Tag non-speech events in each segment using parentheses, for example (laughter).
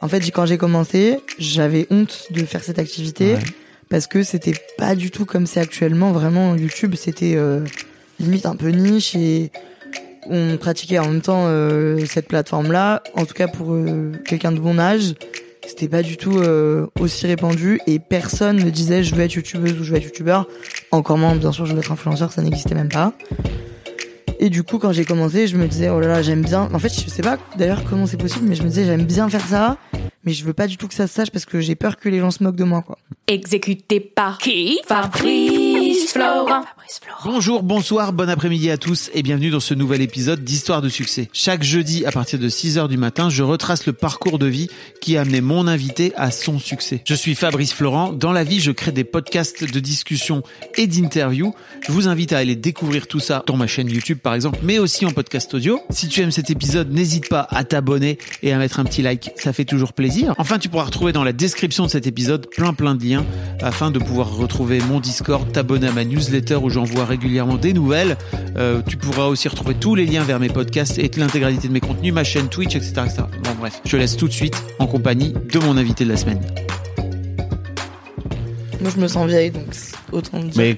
En fait, quand j'ai commencé, j'avais honte de faire cette activité Ouais. parce que c'était pas du tout comme c'est actuellement. Vraiment, YouTube, c'était euh, limite un peu niche et on pratiquait en même temps euh, cette plateforme-là. En tout cas, pour euh, quelqu'un de mon âge, c'était pas du tout euh, aussi répandu et personne ne disait je veux être youtubeuse ou je veux être youtubeur. Encore moins, bien sûr, je veux être influenceur, ça n'existait même pas. Et du coup, quand j'ai commencé, je me disais, oh là là, j'aime bien. En fait, je sais pas d'ailleurs comment c'est possible, mais je me disais, j'aime bien faire ça, mais je veux pas du tout que ça se sache parce que j'ai peur que les gens se moquent de moi, quoi. Exécuté par qui? Fabrice Florent. Bonjour, bonsoir, bon après-midi à tous et bienvenue dans ce nouvel épisode d'Histoire de succès. Chaque jeudi à partir de 6h du matin, je retrace le parcours de vie qui a amené mon invité à son succès. Je suis Fabrice Florent. Dans la vie, je crée des podcasts de discussion et d'interviews. Je vous invite à aller découvrir tout ça dans ma chaîne YouTube par exemple, mais aussi en podcast audio. Si tu aimes cet épisode, n'hésite pas à t'abonner et à mettre un petit like, ça fait toujours plaisir. Enfin, tu pourras retrouver dans la description de cet épisode plein plein de liens afin de pouvoir retrouver mon Discord, t'abonner à ma newsletter où j'envoie régulièrement des nouvelles. Euh, tu pourras aussi retrouver tous les liens vers mes podcasts et l'intégralité de mes contenus, ma chaîne Twitch, etc., etc. Bon bref, je te laisse tout de suite en compagnie de mon invité de la semaine. Moi, je me sens vieille, donc autant dire. Mais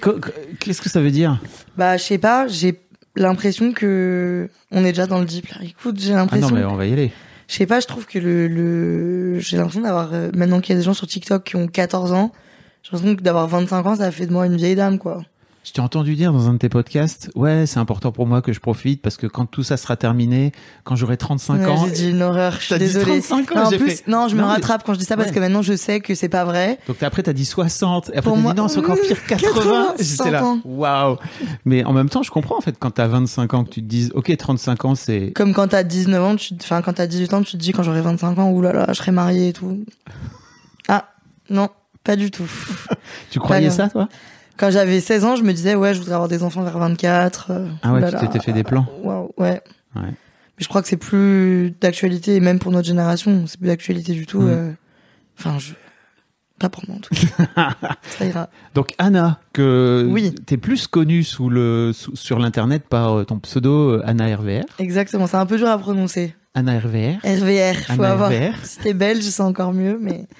qu'est-ce que ça veut dire? Bah, je sais pas, j'ai l'impression que on est déjà dans le deep. Là. Écoute, j'ai Ah non l'impression. mais on va y aller. Je sais pas, je trouve que le, le... j'ai l'impression d'avoir euh, maintenant qu'il y a des gens sur TikTok qui ont 14 ans, j'ai l'impression que d'avoir 25 ans, ça fait de moi une vieille dame, quoi. Je t'ai entendu dire dans un de tes podcasts, ouais, c'est important pour moi que je profite parce que quand tout ça sera terminé, quand j'aurai 35 Ouais, ans, J'ai dit une horreur, je suis désolée. 35 ans, non, en plus, fait- non, je me mais- rattrape quand je dis ça parce Ouais. que maintenant je sais que c'est pas vrai. Donc après t'as dit 60 et après t'as moi- dit non c'est encore pire (laughs) 80. 80, J'étais là 100 ans. waouh. Mais en même temps je comprends en fait quand t'as 25 ans que tu te dises ok 35 ans c'est Comme quand t'as 19 ans, tu, enfin, quand t'as 18 ans, tu te dis quand j'aurai 25 ans, oulala, je serai mariée et tout. Ah, non, pas du tout. tu croyais Pas ça toi Quand j'avais 16 ans, je me disais, ouais, je voudrais avoir des enfants vers 24. euh, Ah ouais tu oulala. t'étais fait des plans. Waouh, ouais. Ouais. Mais je crois que c'est plus d'actualité, et même pour notre génération, c'est plus d'actualité du tout. Mm. euh, Enfin, je. Pas pour moi en tout cas. (laughs) ça ira. Donc Anna que Oui. t'es plus connue sous le sous- sur l'internet par euh, ton pseudo euh, Anna RVR. Exactement, c'est un peu dur à prononcer. Anna RVR. RVR, faut Anna avoir. RVR. (laughs) Si t'es belge, c'est encore mieux, mais. (laughs)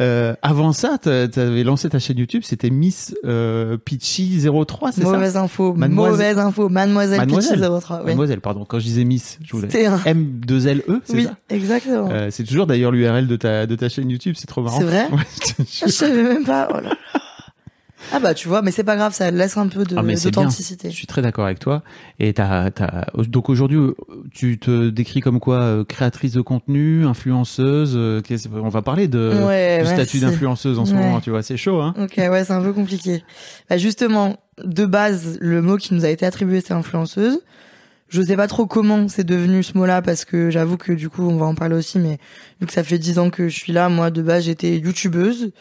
Euh, avant ça, t'a- t'avais lancé ta chaîne YouTube, c'était Miss euh, Peachy 03, c'est ça? Mauvaise info, Mademoiselle- mauvaise info. Mademoiselle, Mademoiselle. Peachy 03. Oui. Mademoiselle, pardon. Quand je disais Miss, je voulais. C'était un- M2LE, E, c'est Oui, ça? exactement. Euh, c'est toujours d'ailleurs l'URL de ta, de ta chaîne YouTube, c'est trop marrant. C'est vrai? (laughs) Ouais, je savais même pas. Oh là. Ah bah tu vois, mais c'est pas grave, ça laisse un peu de Ah, d'authenticité. Je suis très d'accord avec toi. Et t'as, t'as... donc aujourd'hui, tu te décris comme quoi euh, créatrice de contenu, influenceuse. euh, On va parler de Ouais, du statut d'influenceuse en ce Ouais. moment. Tu vois, c'est chaud, hein Ok, ouais, c'est un peu compliqué. Bah, justement, de base, le mot qui nous a été attribué, c'est influenceuse. Je sais pas trop comment c'est devenu ce mot-là parce que j'avoue que du coup, on va en parler aussi, mais vu que ça fait dix ans que je suis là, moi, de base, j'étais youtubeuse.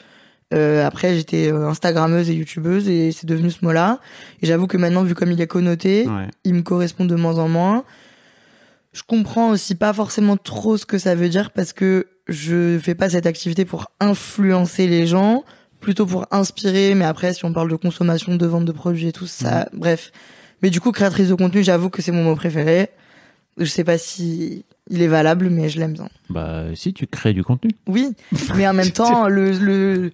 Euh, après, j'étais euh, instagrammeuse et youtubeuse et c'est devenu ce mot-là. Et j'avoue que maintenant, vu comme il est connoté, Ouais. il me correspond de moins en moins. Je comprends aussi pas forcément trop ce que ça veut dire parce que je fais pas cette activité pour influencer les gens, plutôt pour inspirer. Mais après, si on parle de consommation, de vente de produits et tout ça, bref. Mais du coup, créatrice de contenu, j'avoue que c'est mon mot préféré. Je sais pas si il est valable, mais je l'aime bien. Bah, si tu crées du contenu. Oui, mais en même (laughs) temps, le, le,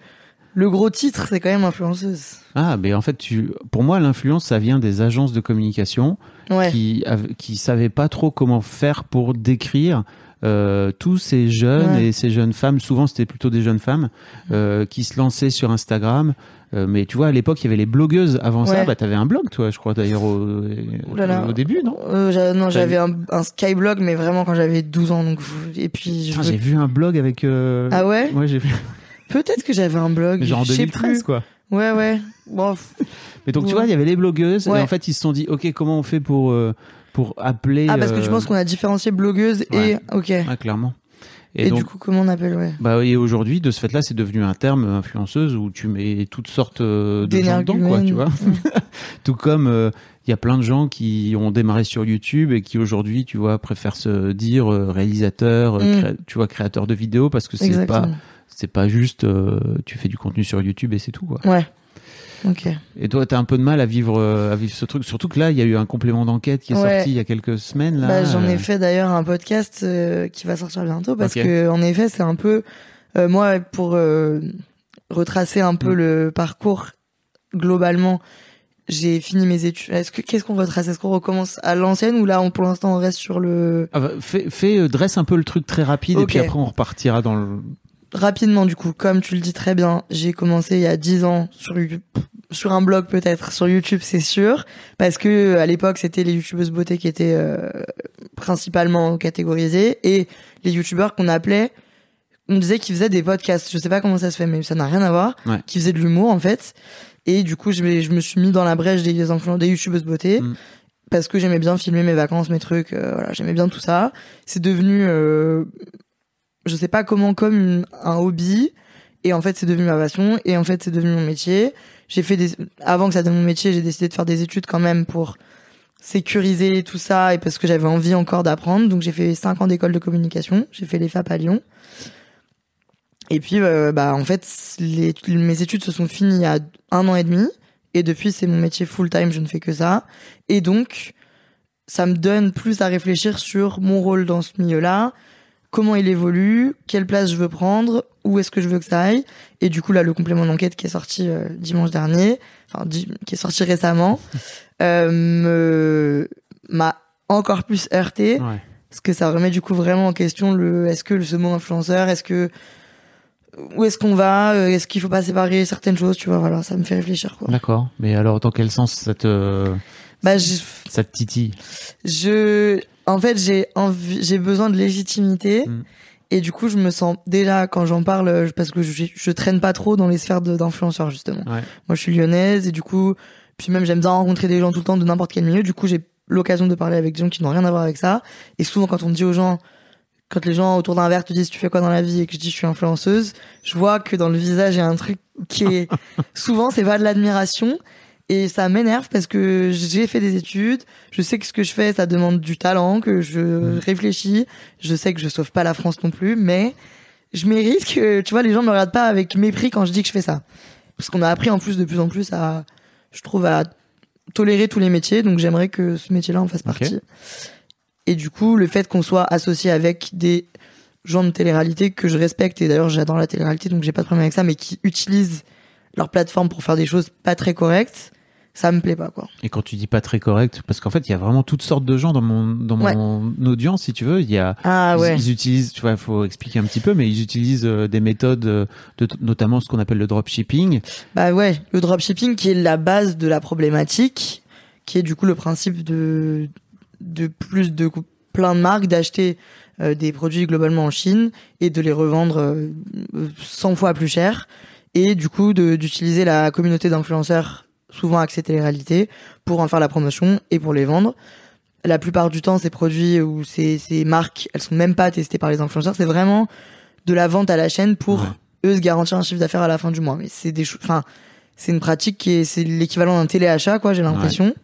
le gros titre, c'est quand même influenceuse. Ah, mais en fait, tu, pour moi, l'influence, ça vient des agences de communication Ouais. qui qui savaient pas trop comment faire pour décrire euh, tous ces jeunes Ouais. et ces jeunes femmes. Souvent, c'était plutôt des jeunes femmes euh, qui se lançaient sur Instagram. Euh, mais tu vois, à l'époque, il y avait les blogueuses. Avant ça, bah, t'avais un blog, toi, je crois, d'ailleurs, au, début, non? Non, j'avais un, un skyblog, mais vraiment quand j'avais 12 ans. Donc, et puis, je J'ai vu un blog avec. Ah ouais? Ouais, j'ai vu. Peut-être que j'avais un blog. Genre en je sais 2013, plus. quoi. Ouais, ouais. Bon, Mais donc, tu vois, il y avait les blogueuses. Ouais. Et en fait, ils se sont dit, OK, comment on fait pour. euh, pour appeler. Ah, parce que tu euh, penses qu'on a différencié blogueuse et. Ok. Ouais, clairement. Et, donc, du coup, comment on appelle, ouais. bah, et aujourd'hui, de ce fait-là, c'est devenu un terme influenceuse où tu mets toutes sortes euh, de gens dedans, quoi, tu vois. (laughs) Tout comme euh, il y a plein de gens qui ont démarré sur YouTube et qui aujourd'hui, tu vois, préfèrent se dire euh, réalisateur, Mm. tu vois, créateur de vidéos parce que c'est pas. C'est pas juste euh, tu fais du contenu sur YouTube et c'est tout quoi. Ouais. Ok. Et toi, t'as un peu de mal à vivre euh, à vivre ce truc, surtout que là, il y a eu un complément d'enquête qui est Ouais. sorti il y a quelques semaines là. Bah, j'en ai fait d'ailleurs un podcast euh, qui va sortir bientôt parce Ok. que en effet c'est un peu euh, moi pour euh, retracer un peu Mm. le parcours globalement j'ai fini mes études est-ce que qu'est-ce qu'on retrace? Est-ce qu'on recommence à l'ancienne ou là on, pour l'instant on reste sur le ah bah, fais, fais, dresse un peu le truc très rapide et puis après on repartira dans le. Rapidement du coup comme tu le dis très bien j'ai commencé il y a 10 ans sur sur un blog peut-être sur YouTube c'est sûr parce que à l'époque c'était les youtubeuses beauté qui étaient euh, principalement catégorisées et les youtubeurs qu'on appelait on disait qu'ils faisaient des podcasts je sais pas comment ça se fait mais ça n'a rien à voir Ouais. qui faisaient de l'humour en fait et du coup je, me- je me suis mis dans la brèche des influenceurs des youtubeuses beauté Mm. parce que j'aimais bien filmer mes vacances mes trucs euh, voilà j'aimais bien tout ça c'est devenu euh, je sais pas comment comme un hobby. Et en fait c'est devenu ma passion. Et en fait c'est devenu mon métier. J'ai fait des avant que ça devienne mon métier j'ai décidé de faire des études quand même pour sécuriser tout ça et parce que j'avais envie encore d'apprendre. Donc j'ai fait cinq ans d'école de communication. J'ai fait les FAP à Lyon. Et puis euh, bah en fait mes études se sont finies il y a un an et demi. Et depuis c'est mon métier full time je ne fais que ça. Et donc ça me donne plus à réfléchir sur mon rôle dans ce milieu là comment il évolue, quelle place je veux prendre, où est-ce que je veux que ça aille. Et du coup, là, le complément d'enquête qui est sorti euh, dimanche dernier, enfin, di- qui est sorti récemment, (laughs) euh, m'a encore plus heurté Ouais. parce que ça remet du coup vraiment en question le est-ce que le ce mot influenceur, est-ce que où est-ce qu'on va, euh, est-ce qu'il faut pas séparer certaines choses, tu vois, voilà, ça me fait réfléchir quoi. D'accord. Mais alors, dans quel sens ça te Bah, je, ça te titille? Je en fait j'ai j'ai besoin de légitimité. Mm. et du coup je me sens déjà quand j'en parle euh, parce que je, je traîne pas trop dans les sphères d'influenceurs justement. Ouais. moi je suis lyonnaise et du coup puis même j'aime bien rencontrer des gens tout le temps de n'importe quel milieu. Du coup j'ai l'occasion de parler avec des gens qui n'ont rien à voir avec ça. Et souvent quand on dit aux gens quand les gens autour d'un verre te disent tu fais quoi dans la vie et que je dis je suis influenceuse je vois que dans le visage il y a un truc qui est (laughs) souvent c'est pas de l'admiration et ça m'énerve parce que j'ai fait des études, je sais que ce que je fais, ça demande du talent, que je Mm. réfléchis, je sais que je sauve pas la France non plus, mais je mérite que, tu vois, les gens me regardent pas avec mépris quand je dis que je fais ça. Parce qu'on a appris en plus de plus en plus à, je trouve, à tolérer tous les métiers, donc j'aimerais que ce métier-là en fasse partie. Et du coup, le fait qu'on soit associé avec des gens de télé-réalité que je respecte, et d'ailleurs j'adore la télé-réalité, donc j'ai pas de problème avec ça, mais qui utilisent leur plateforme pour faire des choses pas très correctes, ça me plaît pas, quoi. Et quand tu dis pas très correct, parce qu'en fait, il y a vraiment toutes sortes de gens dans mon dans mon audience, si tu veux. Il y a Ah ils, ouais. ils utilisent, tu vois, il faut expliquer un petit peu, mais ils utilisent euh, des méthodes, euh, de, notamment ce qu'on appelle le dropshipping. Bah ouais, le dropshipping qui est la base de la problématique, qui est du coup le principe de de plus de plein de marques d'acheter euh, des produits globalement en Chine et de les revendre euh, 100 fois plus cher et du coup d'utiliser la communauté d'influenceurs souvent axée télé-réalité pour en faire la promotion et pour les vendre. La plupart du temps, ces produits ou ces, ces marques, elles sont même pas testées par les influenceurs. C'est vraiment de la vente à la chaîne pour Ouais. eux se garantir un chiffre d'affaires à la fin du mois. Mais c'est des, enfin, c'est une pratique qui est, c'est l'équivalent d'un téléachat, quoi, j'ai l'impression.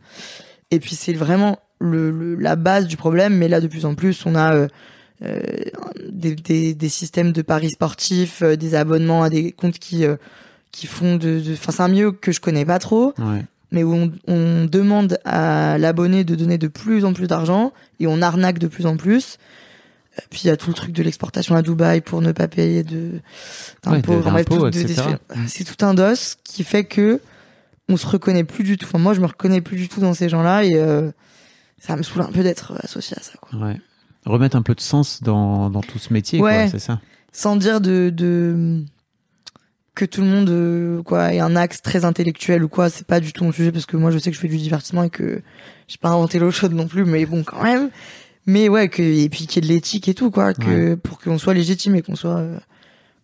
Et puis c'est vraiment le, le- la base du problème. Mais là, de plus en plus, on a euh, euh, des, des, des systèmes de paris sportifs, euh, des abonnements à des comptes qui euh, qui font de, enfin, c'est un milieu que je connais pas trop, Ouais. mais où on, on demande à l'abonné de donner de plus en plus d'argent et on arnaque de plus en plus. Euh, Puis il y a tout le truc de l'exportation à Dubaï pour ne pas payer de Ouais, d'impôts. des- (laughs) C'est tout un dos qui fait que on se reconnaît plus du tout. Enfin, moi, je me reconnais plus du tout dans ces gens-là et euh, ça me saoule un peu d'être associé à ça. Quoi. Ouais. Remettre un peu de sens dans, dans tout ce métier, Ouais. c'est ça. Sans dire de, de que tout le monde euh, quoi ait un axe très intellectuel ou quoi. C'est pas du tout mon sujet parce que moi, je sais que je fais du divertissement et que j'ai pas inventé l'eau chaude non plus. Mais bon, quand même. Mais ouais, que et puis qu'il y ait de l'éthique et tout quoi, que pour qu'on soit légitime et qu'on soit euh,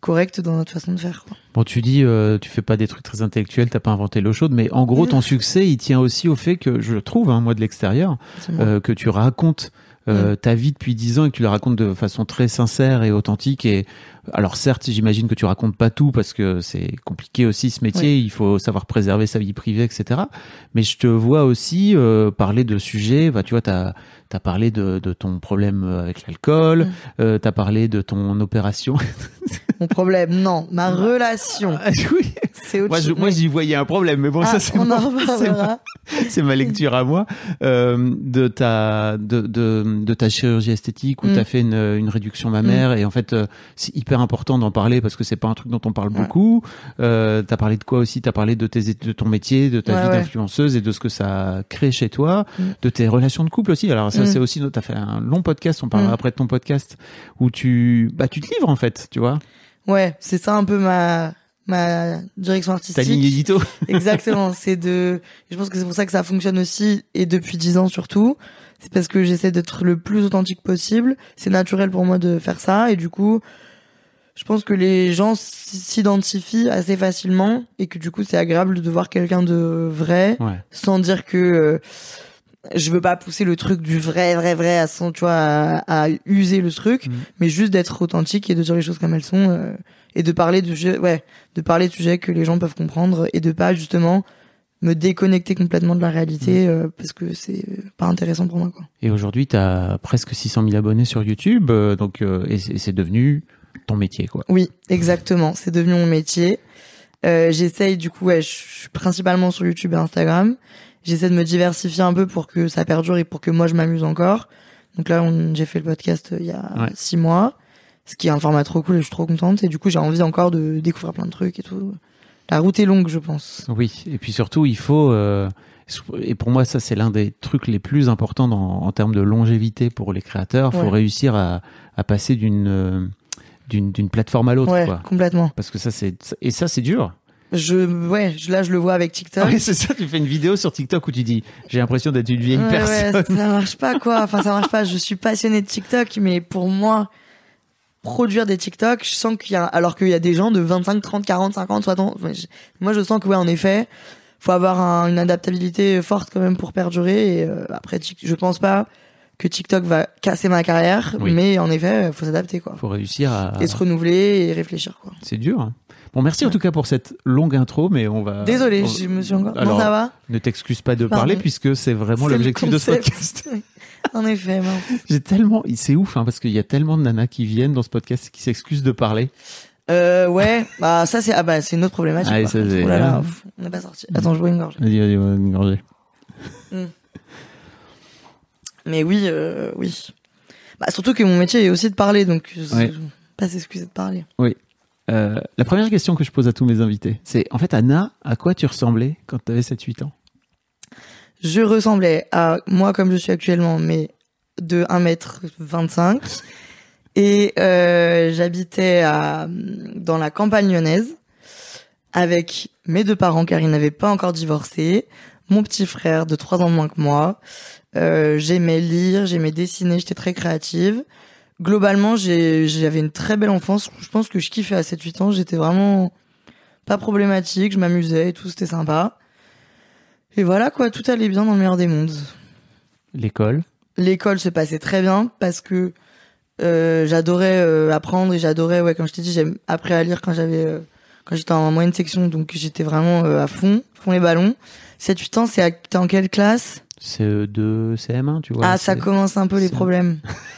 correcte dans notre façon de faire. Quoi. Bon, tu dis, euh, tu fais pas des trucs très intellectuels, t'as pas inventé l'eau chaude, mais en gros, ton succès, il tient aussi au fait que, je le trouve, hein, moi de l'extérieur, que tu racontes euh, ta vie depuis 10 ans et que tu la racontes de façon très sincère et authentique. Et alors certes, j'imagine que tu racontes pas tout parce que c'est compliqué aussi ce métier. Il faut savoir préserver sa vie privée, etc. Mais je te vois aussi euh, parler de sujets. Bah, tu vois, t'as as parlé de, de ton problème avec l'alcool. Mm. Euh, t'as parlé de ton opération. Mon problème, non, ma relation, Ah, (laughs) oui. c'est autre Moi, je, moi, j'y voyais un problème, mais bon, Ah, ça c'est en (laughs) c'est ma- c'est ma lecture à moi euh, de ta de, de, de ta chirurgie esthétique où Mm. tu as fait une, une réduction mammaire et en fait euh, c'est hyper important d'en parler parce que c'est pas un truc dont on parle Ouais. beaucoup. Euh, tu as parlé de quoi aussi? Tu as parlé de tes de ton métier, de ta Ouais, vie ouais. d'influenceuse et de ce que ça crée chez toi, Mm. de tes relations de couple aussi. Alors ça Mm. c'est aussi tu as fait un long podcast, on parlera Mm. après de ton podcast où tu bah tu te livres en fait, tu vois. Ouais, c'est ça un peu ma ma direction Ta artistique. ligne édito. (laughs) Exactement, c'est de je pense que c'est pour ça que ça fonctionne aussi et depuis dix ans surtout. C'est parce que j'essaie d'être le plus authentique possible. C'est naturel pour moi de faire ça et du coup, je pense que les gens s'identifient assez facilement et que du coup, c'est agréable de voir quelqu'un de vrai Ouais. sans dire que euh, je veux pas pousser le truc du vrai vrai vrai à son tu vois à, à user le truc Mhm. mais juste d'être authentique et de dire les choses comme elles sont euh, et de parler de sujets ouais de parler de sujets que les gens peuvent comprendre et de pas justement me déconnecter complètement de la réalité Mhm. euh, parce que c'est pas intéressant pour moi quoi Et aujourd'hui, tu as presque 600 000 abonnés sur YouTube, euh, donc euh, et c'est et c'est devenu ton métier, quoi. oui exactement c'est devenu mon métier euh, j'essaye du coup ouais je suis principalement sur YouTube et Instagram j'essaie de me diversifier un peu pour que ça perdure et pour que moi je m'amuse encore donc là j'ai fait le podcast euh, il y a Ouais. six mois ce qui est un format trop cool et je suis trop contente et du coup j'ai envie encore de découvrir plein de trucs et tout la route est longue je pense Oui, et puis surtout, il faut, euh, et pour moi, ça c'est l'un des trucs les plus importants dans, en termes de longévité pour les créateurs. Il faut Ouais. réussir à, à passer d'une euh, d'une d'une plateforme à l'autre, ouais quoi. complètement Parce que ça c'est et ça c'est dur. Je ouais je- là je le vois avec TikTok Ah oui, c'est ça. Tu fais une vidéo sur TikTok où tu dis, j'ai l'impression d'être une vieille Ouais, personne. ouais, ça marche pas quoi. Enfin, ça marche pas. Je suis passionnée de TikTok, mais pour moi, produire des TikTok, je sens qu'il y a, alors qu'il y a des gens de 25, 30, 40, 50, 60. enfin, je- moi, je sens que ouais, en effet, faut avoir un- une adaptabilité forte quand même pour perdurer. Et euh, après, je pense pas que TikTok va casser ma carrière, Oui. mais en effet, faut s'adapter quoi. faut réussir à. Et se renouveler et réfléchir quoi. C'est dur. hein. Bon, merci en tout cas pour cette longue intro, mais on va. Désolée, on- je me suis encore. Alors, ça va Ne t'excuse pas de Pardon. parler puisque c'est vraiment l'objectif de ce podcast. (laughs) En effet. (laughs) J'ai tellement, c'est ouf hein, parce qu'il y a tellement de nanas qui viennent dans ce podcast et qui s'excusent de parler. Euh, ouais, bah ça c'est ah bah c'est une autre problématique. Ah, ça, Oh là là, pff, on n'est pas sorti. Attends, je bois une gorge. Vas-y, vas-y, une gorgée. Mais oui, euh, oui. Bah surtout que mon métier est aussi de parler, donc je- Ouais. je- pas s'excuser de parler. Euh, la première question que je pose à tous mes invités, c'est en fait Anna, à quoi tu ressemblais quand tu avais 7-8 ans? Je ressemblais à moi comme je suis actuellement, mais de 1m25. Et euh, j'habitais dans la campagne lyonnaise avec mes deux parents car ils n'avaient pas encore divorcé, mon petit frère de 3 ans moins que moi. Euh, j'aimais lire, j'aimais dessiner, j'étais très créative. Globalement, j'ai- j'avais une très belle enfance. Je pense que je kiffais à 7-8 ans. J'étais vraiment pas problématique, je m'amusais et tout, c'était sympa. Et voilà quoi, tout allait bien dans le meilleur des mondes. L'école L'école se passait très bien parce que euh, j'adorais euh, apprendre et j'adorais, ouais, comme je t'ai dit, j'ai appris à lire quand j'avais, euh, quand j'étais en moyenne section, donc j'étais vraiment euh, à fond, fond les ballons. 7-8 ans, c'est à- t'es en quelle classe? CE2, CM1, tu vois Ah, ça commence un peu les problèmes. (laughs)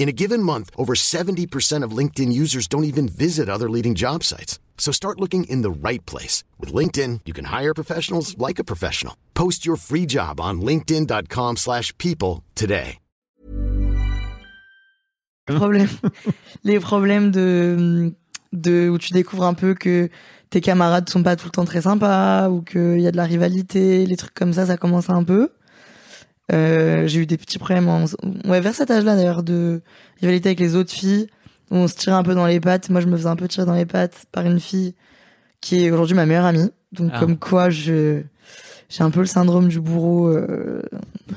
In a given month, over 70% of LinkedIn users don't even visit other leading job sites. So start looking in the right place. With LinkedIn, you can hire professionals like a professional. Post your free job on linkedin.com/people slash people today. problèmes, (laughs) les problèmes de, de où tu découvres un peu que tes camarades sont pas tout le temps très sympas ou qu'il y a de la rivalité, les trucs comme ça, ça commence un peu. Euh, j'ai eu des petits problèmes en... ouais vers cet âge-là d'ailleurs de rivalité avec les autres filles où on se tirait un peu dans les pattes moi je me faisais un peu tirer dans les pattes par une fille qui est aujourd'hui ma meilleure amie donc Ah. comme quoi je j'ai un peu le syndrome du bourreau euh...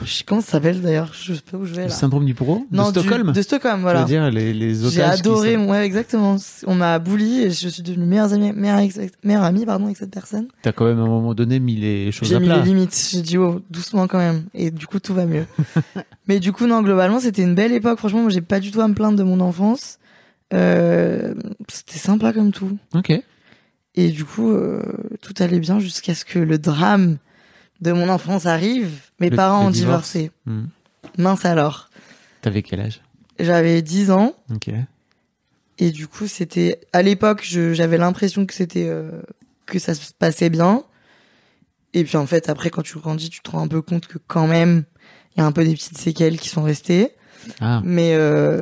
je- comment ça s'appelle d'ailleurs je sais pas où je vais Le là syndrome du bourreau non de du- Stockholm de Stockholm Je voilà veux dire, les, les otages. j'ai qui adoré, sont- ouais, exactement. On m'a bully et je suis devenue meilleure amie, meilleure, meilleure amie, pardon, avec cette personne. T'as quand même à un moment donné mis les choses J'ai à mis plat. les limites. J'ai dit, oh, doucement quand même. Et du coup, tout va mieux. (laughs) Mais du coup, non, globalement, c'était une belle époque. Franchement, moi, j'ai pas du tout à me plaindre de mon enfance. Euh, c'était sympa comme tout. Ok. Et du coup, euh, tout allait bien jusqu'à ce que le drame de mon enfance arrive. Mes Le- parents le ont divorce. divorcé. Hmm. Mince alors. T'avais quel âge? J'avais 10 ans. Ok. Et du coup, c'était à l'époque, j'avais l'impression que c'était euh, que ça se passait bien. Et puis en fait, après, quand tu grandis, tu te rends un peu compte que quand même, il y a un peu des petites séquelles qui sont restées. Ah. Mais euh,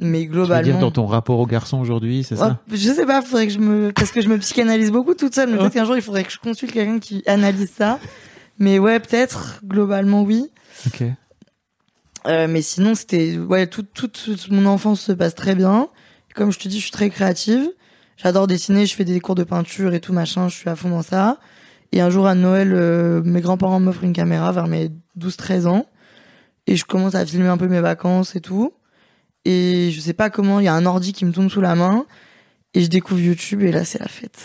mais Tu veux globalement, dire dans ton rapport au garçon aujourd'hui, c'est ça? Ouais, je sais pas, faudrait que je me parce que je me psychanalyse beaucoup toute seule. Mais (laughs) peut-être qu'un jour, il faudrait que je consulte quelqu'un qui analyse ça. Mais ouais, peut-être globalement oui. Ok. Euh, mais sinon, c'était ouais, toute toute toute mon enfance se passe très bien. Comme je te dis, je suis très créative. J'adore dessiner, je fais des cours de peinture et tout machin, je suis à fond dans ça. Et un jour à Noël, euh, mes grands-parents m'offrent une caméra vers mes 12-13 ans et je commence à filmer un peu mes vacances et tout. Et je sais pas comment, il y a un ordi qui me tombe sous la main et je découvre YouTube et là c'est la fête.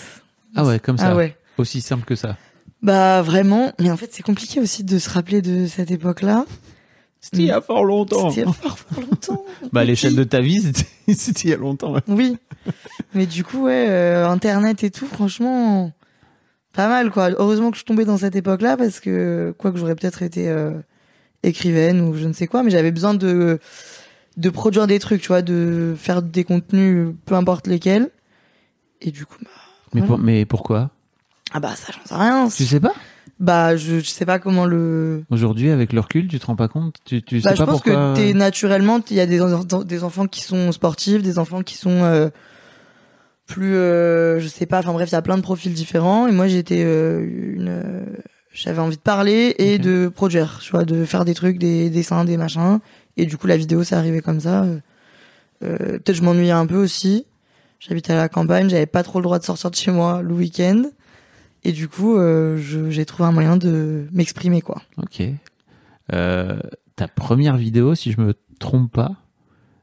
Ah ouais, comme ça. Ah ouais. Aussi simple que ça. Bah vraiment, mais en fait c'est compliqué aussi de se rappeler de cette époque-là. C'était il y a fort longtemps. C'était il y a fort, fort longtemps. (laughs) Bah, l'échelle de ta vie, c'était (laughs) c'était il y a longtemps. ouais. Oui. Mais du coup, ouais, euh, Internet et tout, franchement, pas mal, quoi. Heureusement que je suis tombée dans cette époque-là, parce que, quoi que j'aurais peut-être été euh, écrivaine ou je ne sais quoi, mais j'avais besoin de, de produire des trucs, tu vois, de faire des contenus, peu importe lesquels. Et du coup, bah, Mais, Ouais. pour- mais pourquoi? Ah bah, ça, j'en sais rien. Tu sais pas? Bah, je, je sais pas comment le... Aujourd'hui, avec le recul, tu te rends pas compte? Tu, tu Bah, sais je pas pense pourquoi que t'es naturellement, il y a des, en- des enfants qui sont sportifs, des enfants qui sont euh, plus, euh, je sais pas, enfin bref, il y a plein de profils différents. Et moi, j'étais euh, une, euh, j'avais envie de parler et de produire, tu vois, de faire des trucs, des dessins, des machins. Et du coup, la vidéo, c'est arrivé comme ça. Euh, euh, Peut-être je m'ennuyais un peu aussi. J'habitais à la campagne, j'avais pas trop le droit de sortir de chez moi le week-end. Et du coup, euh, j'ai trouvé un moyen de m'exprimer, quoi. Ok. Euh, ta première vidéo, si je me trompe pas,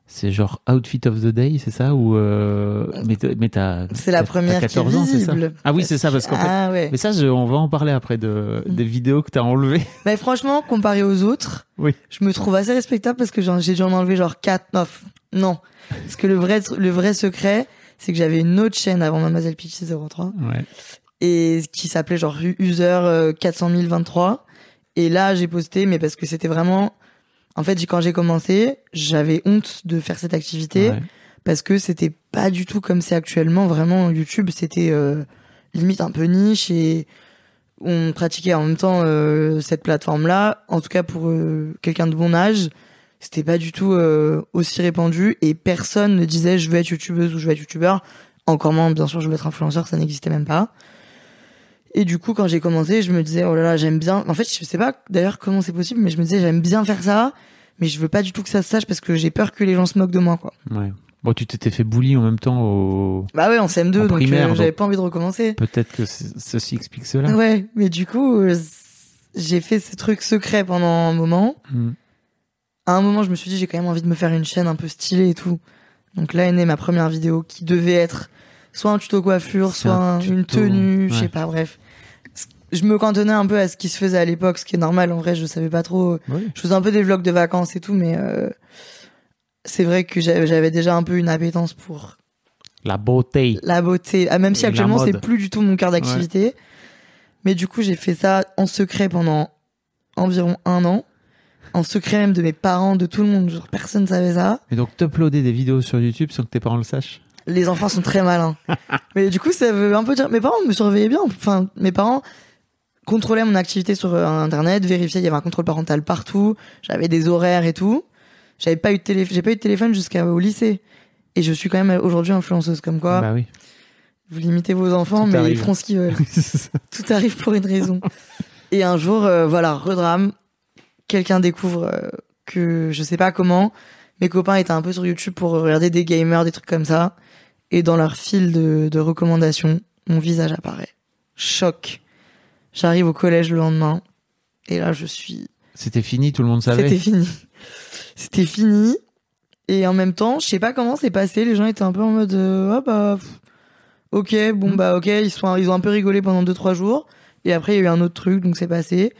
c'est genre Outfit of the Day, c'est ça Ou euh... mais mais C'est la première t'as qui est 14 ans, c'est ça. Ah oui, c'est ça, parce qu'en fait. Ah ouais. Mais ça, je- on va en parler après de Mm. des vidéos que t'as enlevées. (laughs) Mais franchement, comparé aux autres, Oui. je me trouve assez respectable parce que j'ai dû en enlever genre 4, 9. Non. Parce que le vrai, le vrai secret, c'est que j'avais une autre chaîne avant Mademoiselle Peachy 03 Ouais. Et qui s'appelait genre User euh, 400 023. Et là, j'ai posté, mais parce que c'était vraiment, en fait, quand j'ai commencé, j'avais honte de faire cette activité Ouais. parce que c'était pas du tout comme c'est actuellement. Vraiment, YouTube, c'était euh, limite un peu niche et on pratiquait en même temps euh, cette plateforme-là. En tout cas, pour euh, quelqu'un de bon âge, c'était pas du tout euh, aussi répandu et personne ne disait je veux être youtubeuse ou je veux être youtubeur. Encore moins, bien sûr, je veux être influenceur, ça n'existait même pas. Et du coup, quand j'ai commencé, je me disais, oh là là, j'aime bien. En fait, je sais pas d'ailleurs comment c'est possible, mais je me disais, j'aime bien faire ça, mais je veux pas du tout que ça se sache parce que j'ai peur que les gens se moquent de moi, quoi. Ouais. Bon, tu t'étais fait bully en même temps au. Bah ouais, en CM2, En donc primaire, euh, j'avais donc. pas envie de recommencer. Peut-être que ceci explique cela. Ouais, mais du coup, euh, j'ai fait ces trucs secrets pendant un moment. Mm. À un moment, je me suis dit, j'ai quand même envie de me faire une chaîne un peu stylée et tout. Donc là est née ma première vidéo qui devait être soit un tuto coiffure, soit un un- une tenue, je ouais. sais pas, bref. Je me cantonnais un peu à ce qui se faisait à l'époque, ce qui est normal. En vrai, je savais pas trop. Oui. Je faisais un peu des vlogs de vacances et tout, mais euh, c'est vrai que j'avais déjà un peu une appétence pour La beauté. la beauté. Ah, même si Et actuellement c'est plus du tout mon cœur d'activité. Mais du coup, j'ai fait ça en secret pendant environ un an. En secret même de mes parents, de tout le monde. Genre, personne savait ça. Et donc, t'uploader des vidéos sur YouTube sans que tes parents le sachent Les enfants sont très malins. (laughs) Mais du coup, ça veut un peu dire, mes parents me surveillaient bien. Enfin, mes parents contrôlaient mon activité sur euh, Internet, vérifiaient, il y avait un contrôle parental partout. J'avais des horaires et tout. J'avais pas eu de téléphone, j'ai pas eu de téléphone jusqu'au lycée. Et je suis quand même aujourd'hui influenceuse comme quoi. Bah oui. Vous limitez vos enfants, Tout mais arrive. ils feront ce qu'ils veulent. (laughs) Tout arrive pour une raison. Et un jour, euh, voilà, redrame. quelqu'un découvre euh, que je sais pas comment, mes copains étaient un peu sur YouTube pour regarder des gamers, des trucs comme ça, et dans leur fil de, de recommandations, mon visage apparaît. Choc. J'arrive au collège le lendemain, et là je suis C'était fini, tout le monde savait. c'était fini. C'était fini. Et en même temps, je sais pas comment c'est passé. Les gens étaient un peu en mode, euh, ah bah, pff, ok, bon Mhm. bah ok. Ils sont, ils ont un peu rigolé pendant deux trois jours. Et après, il y a eu un autre truc, donc c'est passé.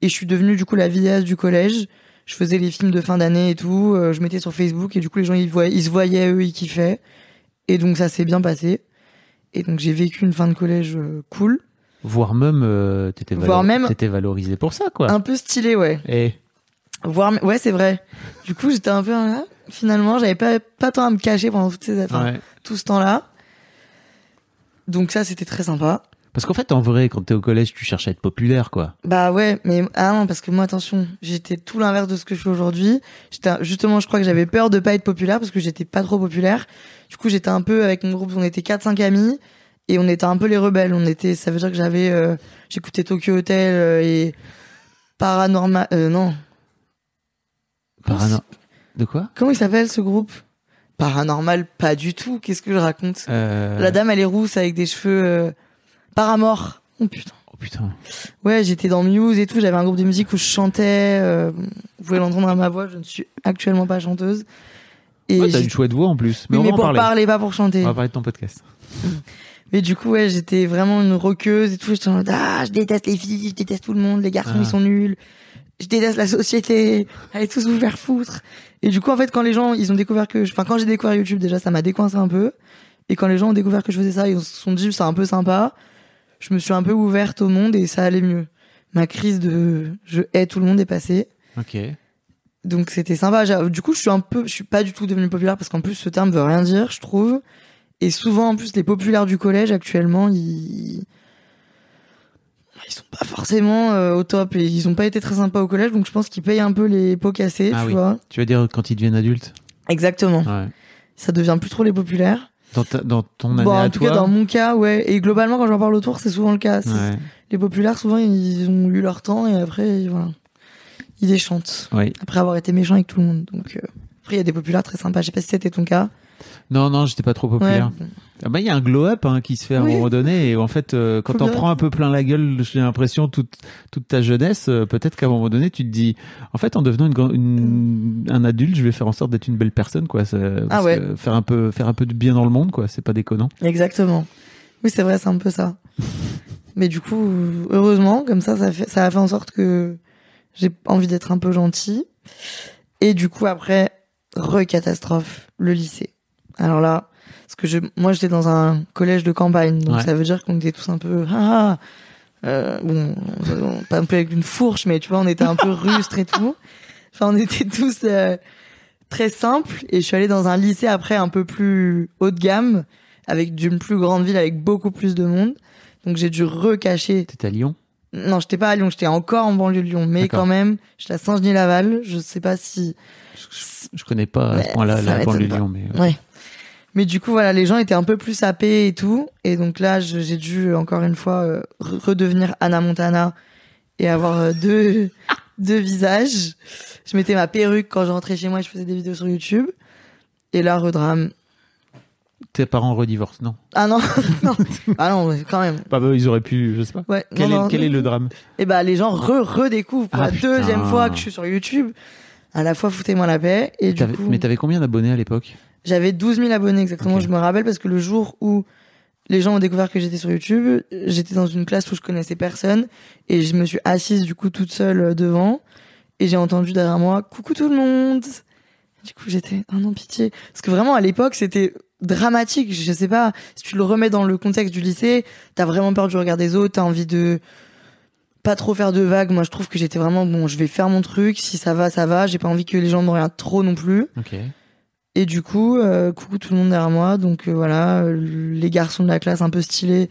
Et je suis devenue du coup la vidéaste du collège. Je faisais les films de fin d'année et tout. euh, je mettais sur Facebook et du coup les gens ils voyaient, ils se voyaient eux, ils kiffaient. Et donc ça s'est bien passé. Et donc j'ai vécu une fin de collège euh, cool, Voire même, euh, t'étais valo- Voire même- t'étais valorisé pour ça, quoi. un peu stylé, ouais. Et Voir, ouais, c'est vrai. Du coup, j'étais un peu, ah, finalement, j'avais pas, pas tant à me cacher pendant toutes ces, enfin, ouais. tout ce temps-là. Donc ça, c'était très sympa. Parce qu'en fait, en vrai, quand t'es au collège, tu cherches à être populaire, quoi. Bah ouais, mais ah non, parce que moi, attention, j'étais tout l'inverse de ce que je fais aujourd'hui. J'étais justement, je crois que j'avais peur de pas être populaire parce que j'étais pas trop populaire. Du coup, j'étais un peu avec mon groupe, on était 4-5 amis et on était un peu les rebelles. On était, ça veut dire que j'avais, euh, j'écoutais Tokyo Hotel euh, et Paranormal, euh, non, Parano- De quoi? Comment il s'appelle ce groupe? Paranormal, pas du tout. Qu'est-ce que je raconte? La dame, elle est rousse avec des cheveux Paramore. Oh putain. Oh putain. Ouais, j'étais dans Muse et tout. J'avais un groupe de musique où je chantais. vous pouvez l'entendre à ma voix. Je ne suis actuellement pas chanteuse. Et Ouais, t'as une chouette voix en plus. Mais oui, on mais va en pour parler. parler, pas pour chanter. On va parler de ton podcast. Mais du coup, ouais, j'étais vraiment une roqueuse et tout. J'étais en mode, ah, je déteste les filles, je déteste tout le monde, les garçons, Ah. ils sont nuls. Je déteste la société. Allez tous vous faire foutre. Et du coup, en fait, quand les gens, ils ont découvert que, je- enfin, quand j'ai découvert YouTube, déjà, ça m'a décoincé un peu. Et quand les gens ont découvert que je faisais ça, ils se sont dit, c'est un peu sympa. Je me suis un peu ouverte au monde et ça allait mieux. Ma crise de, je hais tout le monde est passée. Ok. Donc c'était sympa. Du coup, je suis un peu, je suis pas du tout devenue populaire parce qu'en plus ce terme veut rien dire, je trouve. Et souvent, en plus, les populaires du collège actuellement, ils ils sont pas forcément euh, au top et ils ont pas été très sympas au collège, donc je pense qu'ils payent un peu les pots cassés, Ah tu oui. vois. Tu veux dire quand ils deviennent adultes? Exactement. Ouais. Ça devient plus trop les populaires. Dans, ta- dans ton année Bon, à en tout toi cas, dans mon cas, ouais. Et globalement, quand j'en parle autour, c'est souvent le cas. Ouais. Les populaires, souvent, ils ont eu leur temps et après, voilà, ils déchantent. Après avoir été méchants avec tout le monde. Donc euh, après, il y a des populaires très sympas. Je sais pas si c'était ton cas. Non, non, j'étais pas trop Ouais. populaire. Ah bah, il y a un glow-up hein, qui se fait à un Oui. moment donné. Et en fait, euh, quand t'en prends un peu plein la gueule, j'ai l'impression, toute, toute ta jeunesse, euh, peut-être qu'à un moment donné, tu te dis, en fait, en devenant une, grand- une- un adulte, je vais faire en sorte d'être une belle personne, quoi. Ça- Ah ouais. faire un peu, faire un peu de bien dans le monde, quoi. C'est pas déconnant. Exactement. Oui, c'est vrai, c'est un peu ça. (laughs) Mais du coup, heureusement, comme ça, ça, fait, ça a fait en sorte que j'ai envie d'être un peu gentil. Et du coup, après, re-catastrophe, le lycée. Alors là, parce que je, moi, j'étais dans un collège de campagne, donc Ouais. ça veut dire qu'on était tous un peu, ah, ah, euh, bon, on- pas un peu avec une fourche, mais tu vois, on était un peu (laughs) rustres et tout. Enfin, on était tous euh, très simples. Et je suis allée dans un lycée après un peu plus haut de gamme, avec d'une plus grande ville, avec beaucoup plus de monde. Donc j'ai dû recacher. T'étais à Lyon? Non, j'étais pas à Lyon, j'étais encore en banlieue de Lyon, mais quand même, j'étais à Saint-Genis-Laval. Je sais pas si. Je connais pas à ce point-là la banlieue de. Lyon, mais. euh, Ouais. Mais du coup, voilà, les gens étaient un peu plus sapés et tout. Et donc là, j'ai dû, encore une fois, euh, re- redevenir Anna Montana et avoir euh, deux, (laughs) deux visages. Je mettais ma perruque quand je rentrais chez moi et je faisais des vidéos sur YouTube. Et là, redrame. Tes parents redivorcent, non? Ah non, (laughs) non. Ah non, quand même. Bah, bah, ils auraient pu, je sais pas. Ouais. Quel, non, est, non, quel est le drame? Et bah, les gens re redécouvrent pour Ah, la putain. deuxième fois que je suis sur YouTube. À la fois, foutez-moi la paix. Et du coup, Mais t'avais combien d'abonnés à l'époque? J'avais 12 000 abonnés exactement. Je me rappelle parce que le jour où les gens ont découvert que j'étais sur YouTube, j'étais dans une classe où je connaissais personne et je me suis assise du coup toute seule euh, devant et j'ai entendu derrière moi coucou tout le monde. Du coup, j'étais oh non pitié parce que vraiment à l'époque, c'était dramatique, je sais pas, si tu le remets dans le contexte du lycée, t'as vraiment peur du regard des autres, t'as envie de pas trop faire de vagues. Moi, je trouve que j'étais vraiment bon, je vais faire mon truc, si ça va, ça va, j'ai pas envie que les gens me regardent trop non plus. Ok. Et du coup, euh, coucou tout le monde derrière moi. Donc euh, voilà, euh, les garçons de la classe un peu stylés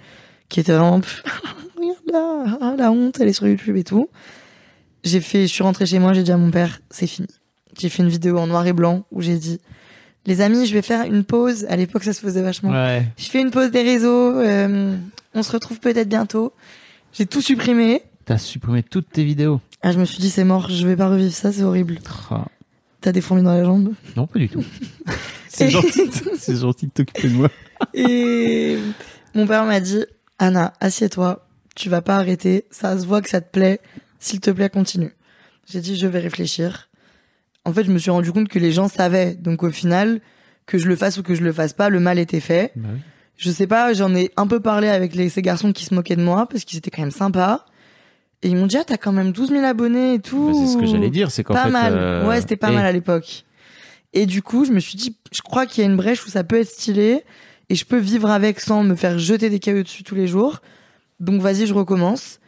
qui étaient vraiment (laughs) regarde là, ah, la honte, elle est sur YouTube et tout. J'ai fait, je suis rentrée chez moi, j'ai dit à mon père, c'est fini. J'ai fait une vidéo en noir et blanc où j'ai dit, les amis, je vais faire une pause. À l'époque, ça se faisait vachement. Ouais. Je fais une pause des réseaux. euh, on se retrouve peut-être bientôt. J'ai tout supprimé. T'as supprimé toutes tes vidéos. Ah, je me suis dit, c'est mort, je vais pas revivre ça, c'est horrible. Ah. T'as des fourmis dans la jambe? Non, pas du tout. (laughs) c'est gentil, c'est gentil de t'occuper de moi. Et mon père m'a dit, Anna, assieds-toi, tu vas pas arrêter, ça se voit que ça te plaît, s'il te plaît, continue. J'ai dit, je vais réfléchir. En fait, je me suis rendu compte que les gens savaient, donc au final, que je le fasse ou que je le fasse pas, le mal était fait. Bah oui. Je sais pas, j'en ai un peu parlé avec les, ces garçons qui se moquaient de moi, parce qu'ils étaient quand même sympas. Et ils m'ont dit, ah, t'as quand même 12 000 abonnés et tout. Bah, c'est ce que j'allais dire, c'est qu'en Pas fait. mal. euh, Ouais, c'était pas et- mal à l'époque. Et du coup, je me suis dit, je crois qu'il y a une brèche où ça peut être stylé et je peux vivre avec sans me faire jeter des cailloux dessus tous les jours. Donc vas-y, je recommence.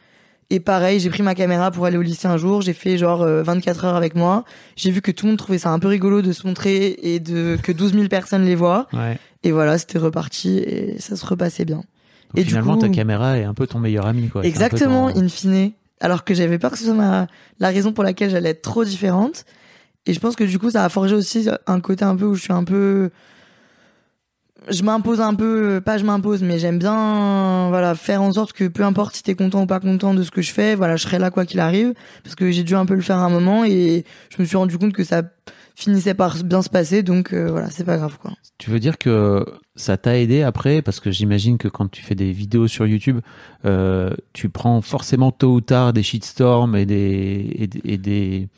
Et pareil, j'ai pris ma caméra pour aller au lycée un jour, j'ai fait genre euh, 24 heures avec moi. J'ai vu que tout le monde trouvait ça un peu rigolo de se montrer et de que 12 000 personnes les voient. Ouais. Et voilà, c'était reparti et ça se repassait bien. Donc Et du finalement, coup- ta caméra est un peu ton meilleur ami, quoi. Exactement, ton- in fine. Alors que j'avais peur que ce soit ma, la raison pour laquelle j'allais être trop différente. Et je pense que du coup, ça a forgé aussi un côté un peu où je suis un peu, je m'impose un peu, pas je m'impose, mais j'aime bien, voilà, faire en sorte que peu importe si t'es content ou pas content de ce que je fais, voilà, je serai là quoi qu'il arrive. Parce que j'ai dû un peu le faire à un moment et je me suis rendu compte que ça finissait par bien se passer, donc euh, voilà, c'est pas grave quoi. Tu veux dire que ça t'a aidé après? Parce que j'imagine que quand tu fais des vidéos sur YouTube, euh, tu prends forcément tôt ou tard des shitstorms et des, et, des- et des,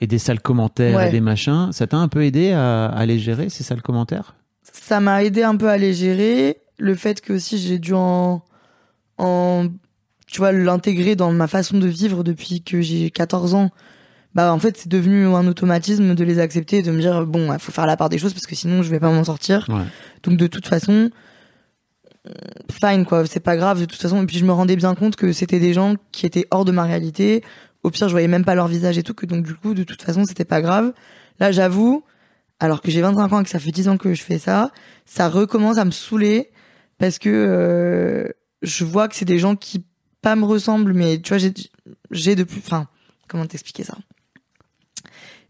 et des sales commentaires Ouais. et des machins. Ça t'a un peu aidé à, à les gérer, ces sales commentaires? Ça m'a aidé un peu à les gérer. Le fait que aussi j'ai dû en, en, tu vois, l'intégrer dans ma façon de vivre depuis que j'ai 14 ans. Bah, en fait, c'est devenu un automatisme de les accepter et de me dire, bon, il faut faire la part des choses parce que sinon je vais pas m'en sortir. Ouais. Donc, de toute façon, fine, quoi. C'est pas grave, de toute façon. Et puis, je me rendais bien compte que c'était des gens qui étaient hors de ma réalité. Au pire, je voyais même pas leur visage et tout, que donc, du coup, de toute façon, c'était pas grave. Là, j'avoue, alors que j'ai 25 ans et que ça fait 10 ans que je fais ça, ça recommence à me saouler parce que euh, je vois que c'est des gens qui pas me ressemblent, mais tu vois, j'ai, j'ai depuis, enfin, comment t'expliquer ça?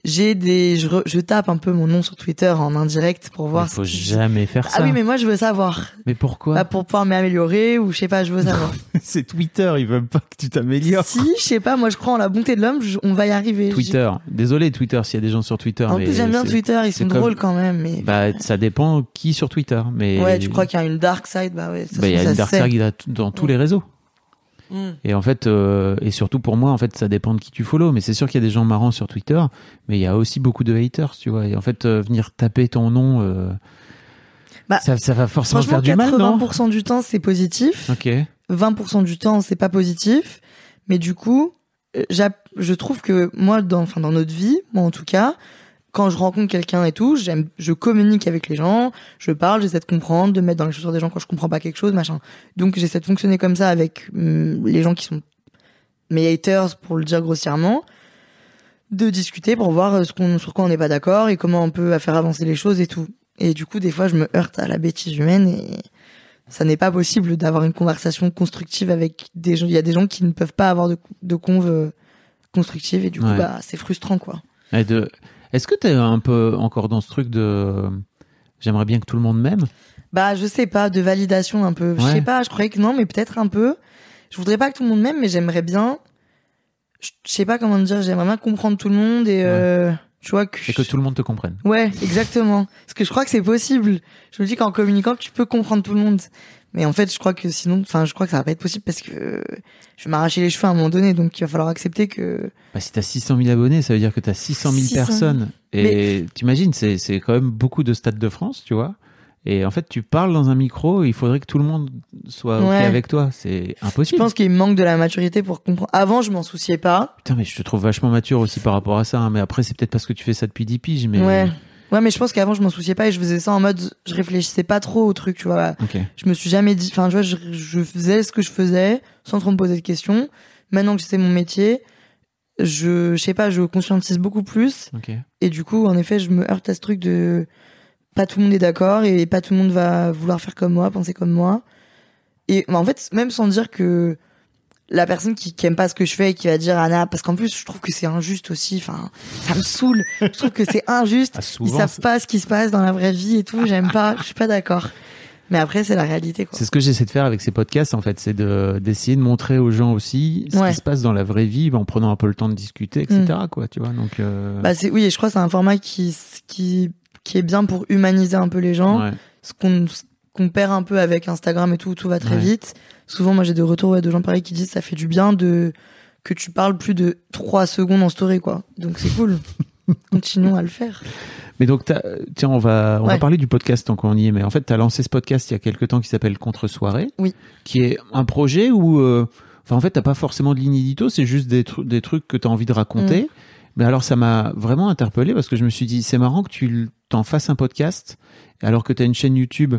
J'ai des, je, re- je tape un peu mon nom sur Twitter en indirect pour voir. Il faut jamais faire ça. Ah oui, mais moi je veux savoir, Mais pourquoi Bah, pour pouvoir m'améliorer ou je sais pas, je veux savoir. (laughs) C'est Twitter, ils veulent pas que tu t'améliores. si, je sais pas, moi je crois en la bonté de l'homme, on va y arriver. Twitter. Désolé Twitter s'il y a des gens sur Twitter. En mais plus, j'aime bien Twitter, ils sont comme- drôles quand même, mais. Bah, ça dépend qui sur Twitter. Mais ouais, tu crois qu'il y a une dark side, bah ouais. ça Bah, se il y a une dark side dans- tous les réseaux. Mm. Et en fait, euh, et surtout pour moi, en fait, ça dépend de qui tu follow. Mais c'est sûr qu'il y a des gens marrants sur Twitter, mais il y a aussi beaucoup de haters, tu vois. Et en fait, euh, venir taper ton nom, euh, Bah, ça, ça va forcément faire du mal, non 80% du temps, c'est positif. Ok. 20% du temps, c'est pas positif. Mais du coup, je trouve que moi, dans, enfin, dans notre vie, moi en tout cas, quand je rencontre quelqu'un et tout, j'aime, je communique avec les gens, je parle, j'essaie de comprendre, de me mettre dans les chaussures des gens quand je comprends pas quelque chose, machin. Donc j'essaie de fonctionner comme ça avec hum, les gens qui sont mes haters, pour le dire grossièrement, de discuter pour voir euh, ce qu'on, sur quoi on n'est pas d'accord et comment on peut faire avancer les choses et tout. Et du coup, des fois, je me heurte à la bêtise humaine et ça n'est pas possible d'avoir une conversation constructive avec des gens. Il y a des gens qui ne peuvent pas avoir de, de conve constructive et du coup, Ouais. bah, c'est frustrant, quoi. Et de... Est-ce que t'es un peu encore dans ce truc de j'aimerais bien que tout le monde m'aime? Bah, je sais pas, de validation un peu. Je sais pas, je croyais que non, mais peut-être un peu. Je voudrais pas que tout le monde m'aime, mais j'aimerais bien. Je je sais pas comment dire, j'aimerais bien comprendre tout le monde et, euh, tu vois, que. et que tout le monde te comprenne Ouais, exactement. Parce que je crois que c'est possible. Je me dis qu'en communiquant, tu peux comprendre tout le monde. Mais en fait, je crois que sinon, enfin, je crois que ça va pas être possible parce que je vais m'arracher les cheveux à un moment donné, donc il va falloir accepter que. Bah, si t'as 600 000 abonnés, ça veut dire que t'as 600 000 600 000. personnes. Et t'imagines, c'est, c'est quand même beaucoup de stades de France, tu vois. Et en fait, tu parles dans un micro, il faudrait que tout le monde soit OK avec toi. C'est Je impossible. pense qu'il me manque de la maturité pour comprendre. Avant, je m'en souciais pas. Putain, mais je te trouve vachement mature aussi par rapport à ça. hein. Mais après, c'est peut-être parce que tu fais ça depuis 10 piges. Mais... Ouais. Ouais, mais je pense qu'avant, je m'en souciais pas et je faisais ça en mode, je réfléchissais pas trop au truc, tu vois. Je me suis jamais dit, enfin, tu vois, je, je faisais ce que je faisais sans trop me poser de questions. Maintenant que c'est mon métier, je, je sais pas, je conscientise beaucoup plus. Et du coup, en effet, je me heurte à ce truc de pas tout le monde est d'accord et pas tout le monde va vouloir faire comme moi, penser comme moi. Et bah, en fait, même sans dire que la personne qui, qui aime pas ce que je fais et qui va dire Anna, parce qu'en plus, je trouve que c'est injuste aussi. Enfin, ça me saoule. je trouve que c'est injuste. (laughs) Ah, Ils souvent, savent pas ce qui se passe dans la vraie vie et tout. J'aime pas. Je suis pas d'accord. Mais après, c'est la réalité, quoi. C'est ce que j'essaie de faire avec ces podcasts, en fait, c'est de d'essayer de montrer aux gens aussi ce Ouais. qui se passe dans la vraie vie, en prenant un peu le temps de discuter, etc. Quoi, tu vois. Donc, euh, Bah, c'est, oui, et je crois que c'est un format qui, qui, qui est bien pour humaniser un peu les gens. ouais. Ce qu'on, qu'on perd un peu avec Instagram et tout, tout va très Ouais. vite. Souvent, moi, j'ai des retours ouais, de gens pareils qui disent ça fait du bien de, que tu parles plus de 3 secondes en story, quoi. Donc, c'est cool. (laughs) Continuons à le faire. Mais donc, tiens, on va on va parler du podcast tant qu'on y est. Mais en fait, tu as lancé ce podcast il y a quelque temps qui s'appelle Contre Soirée, Oui. qui est un projet où, euh, enfin, en fait, t'as pas forcément de ligne édito, c'est juste des, tru- des trucs que tu as envie de raconter. Mm. Mais alors, ça m'a vraiment interpellé parce que je me suis dit, c'est marrant que tu t'en fasses un podcast alors que tu as une chaîne YouTube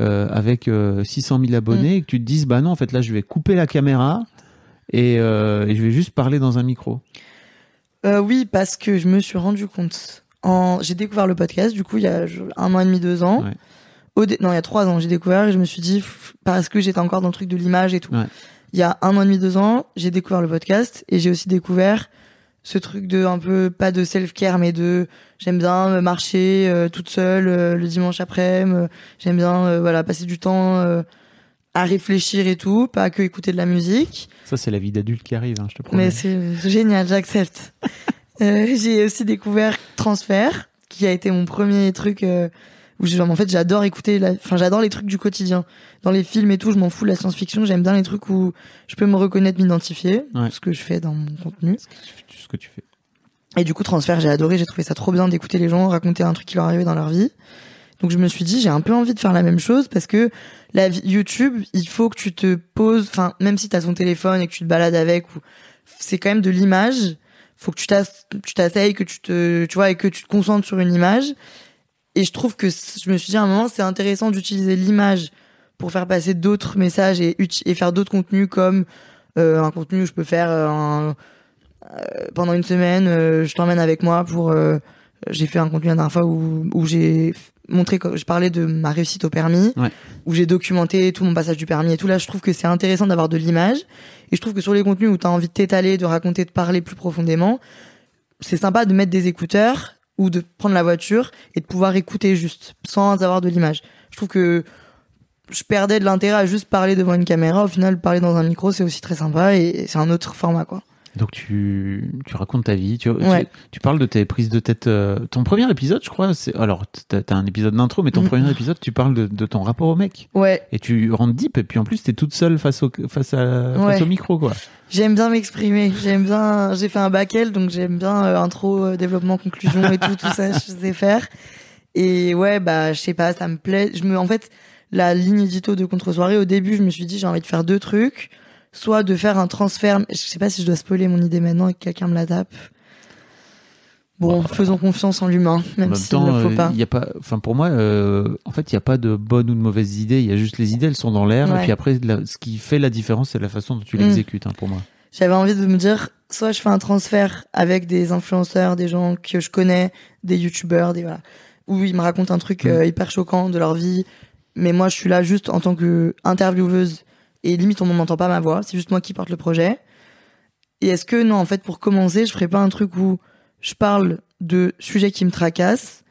euh, avec euh, 600 000 abonnés et que tu te dises, bah non, en fait, là, je vais couper la caméra et, euh, et je vais juste parler dans un micro. Euh, oui, parce que je me suis rendu compte. En... J'ai découvert le podcast, du coup, il y a un an et demi, deux ans. Ouais. Au dé- Non, il y a trois ans, j'ai découvert et je me suis dit, parce que j'étais encore dans le truc de l'image et tout. Ouais. Il y a un an et demi, deux ans, j'ai découvert le podcast et j'ai aussi découvert ce truc de un peu, pas de self-care, mais de j'aime bien marcher euh, toute seule euh, le dimanche après-midi, euh, j'aime bien euh, voilà passer du temps euh, à réfléchir et tout, pas que écouter de la musique. Ça, c'est la vie d'adulte qui arrive, hein, je te promets. Mais c'est génial, j'accepte. (laughs) Euh, j'ai aussi découvert Transfert, qui a été mon premier truc euh, où j'ai- en fait j'adore écouter, la... enfin j'adore les trucs du quotidien. Dans les films et tout, je m'en fous de la science-fiction. J'aime bien les trucs où je peux me reconnaître, m'identifier, Ouais. ce que je fais dans mon contenu. ce que tu fais. Et du coup, Transfert, j'ai adoré. J'ai trouvé ça trop bien d'écouter les gens raconter un truc qui leur arrivait dans leur vie. Donc je me suis dit, j'ai un peu envie de faire la même chose parce que la vie- YouTube, il faut que tu te poses, enfin même si t'as ton téléphone et que tu te balades avec, ou c'est quand même de l'image. Faut que tu t'asseyes, que tu te, tu vois, et que tu te concentres sur une image. Et je trouve que je me suis dit à un moment, c'est intéressant d'utiliser l'image pour faire passer d'autres messages et, faire d'autres contenus comme euh, un contenu où je peux faire euh, un, euh, pendant une semaine, euh, je t'emmène avec moi pour. euh, j'ai fait un contenu la dernière fois où, où j'ai montré, je parlais de ma réussite au permis, Ouais. où j'ai documenté tout mon passage du permis et tout. Là, je trouve que c'est intéressant d'avoir de l'image. Et je trouve que sur les contenus où tu as envie de t'étaler, de raconter, de parler plus profondément, c'est sympa de mettre des écouteurs ou de prendre la voiture et de pouvoir écouter juste, sans avoir de l'image. Je trouve que je perdais de l'intérêt à juste parler devant une caméra. Au final, parler dans un micro, c'est aussi très sympa et c'est un autre format, quoi. Donc tu, tu racontes ta vie, tu, Ouais. tu, tu parles de tes prises de tête. euh, ton premier épisode, je crois, c'est alors t'as as un épisode d'intro, mais ton Mm. premier épisode, tu parles de, de ton rapport au mec Ouais, et tu rentres deep et puis en plus t'es toute seule face au face à face au micro quoi. J'aime bien m'exprimer. J'aime bien. J'ai fait un bac L, donc j'aime bien euh, intro, euh, développement, conclusion et tout, tout ça, je sais faire. Et ouais, bah, je sais pas, ça me plaît. Je me, en fait, la ligne édito de contre-soirée, au début, je me suis dit, j'ai envie de faire deux trucs. Soit de faire un transfert. Je sais pas si je dois spoiler mon idée maintenant et que quelqu'un me la tape. Bon, Bon, faisons confiance en l'humain, même même s'il ne faut euh, pas. il y a pas, enfin pour moi, euh, en fait, il y a pas de bonnes ou de mauvaises idées. Il y a juste les idées, elles sont dans l'air. Ouais. Et puis après, la- ce qui fait la différence, c'est la façon dont tu Mm. l'exécutes, hein, pour moi. J'avais envie de me dire, soit je fais un transfert avec des influenceurs, des gens que je connais, des youtubeurs, des voilà, où ils me racontent un truc Mm. euh, hyper choquant de leur vie, mais moi je suis là juste en tant que intervieweuse et limite on n'entend pas ma voix, c'est juste moi qui porte le projet. Et est-ce que non, en fait, pour commencer, je ferais pas un truc où je parle de sujets qui me tracassent,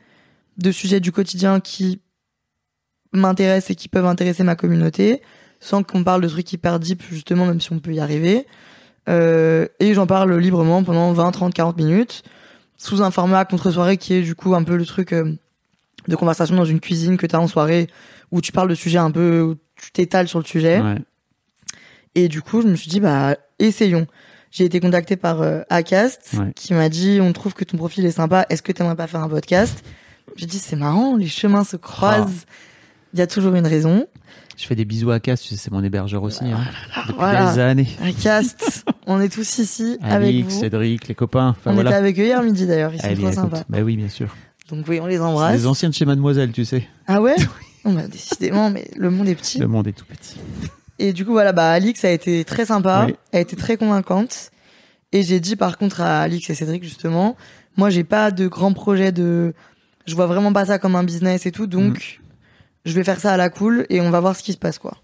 de sujets du quotidien qui m'intéressent et qui peuvent intéresser ma communauté, sans qu'on parle de trucs hyper deep, justement, même si on peut y arriver. Euh, et j'en parle librement pendant 20, 30, 40 minutes, sous un format contre-soirée qui est du coup un peu le truc euh, de conversation dans une cuisine que tu as en soirée, où tu parles de sujets un peu, où tu t'étales sur le sujet. Ouais. Et du coup, je me suis dit, bah, essayons. J'ai été contactée par euh, Acast, Ouais. qui m'a dit, on trouve que ton profil est sympa, est-ce que t'aimerais pas faire un podcast? J'ai dit, c'est marrant, les chemins se croisent. Il y a toujours une raison. Je fais des bisous à sais, c'est mon hébergeur aussi. Hein, depuis voilà. des années. Acast, (laughs) on est tous ici avec Alix, vous. Cédric, les copains. On était voilà. avec eux hier midi d'ailleurs, ils sont Allez, trop sympas. Bah oui, bien sûr. Donc oui, on les embrasse. des anciens de chez Mademoiselle, tu sais. Ah ouais? (laughs) Bon, bah, Décidément, mais le monde est petit. Le monde est tout petit. Et du coup, voilà, bah, Alix a été très sympa, Oui. a été très convaincante. Et j'ai dit, par contre, à Alix et Cédric, justement, moi, j'ai pas de grands projets de, je vois vraiment pas ça comme un business et tout, donc, Mm. je vais faire ça à la cool et on va voir ce qui se passe, quoi.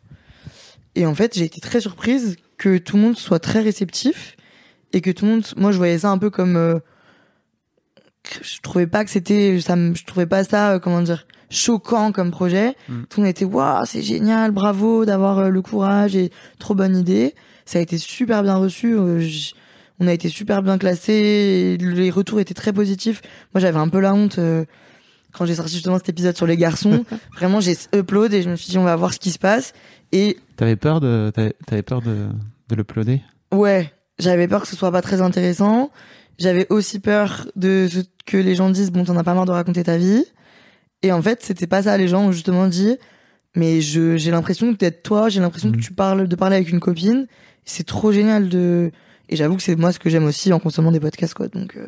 Et en fait, j'ai été très surprise que tout le monde soit très réceptif et que tout le monde, moi, je voyais ça un peu comme, euh, je trouvais pas que c'était, ça, je trouvais pas ça, euh, comment dire, choquant comme projet. Mm. Tout le monde était waouh, c'est génial, bravo d'avoir euh, le courage et trop bonne idée. Ça a été super bien reçu. euh, on a été super bien classé. Les retours étaient très positifs. Moi, j'avais un peu la honte euh, quand j'ai sorti justement cet épisode sur les garçons. (laughs) Vraiment, j'ai upload et je me suis dit on va voir ce qui se passe. Et T'avais peur de, t'avais, peur de, de l'uploader? Ouais, j'avais peur que ce soit pas très intéressant. J'avais aussi peur de ce que les gens disent bon t'en as pas marre de raconter ta vie. Et en fait c'était pas ça. Les gens ont justement dit mais je j'ai l'impression que d'être toi, j'ai l'impression que Mhm. tu parles de parler avec une copine. C'est trop génial de et j'avoue que c'est moi ce que j'aime aussi en consommant des podcasts quoi. Donc euh,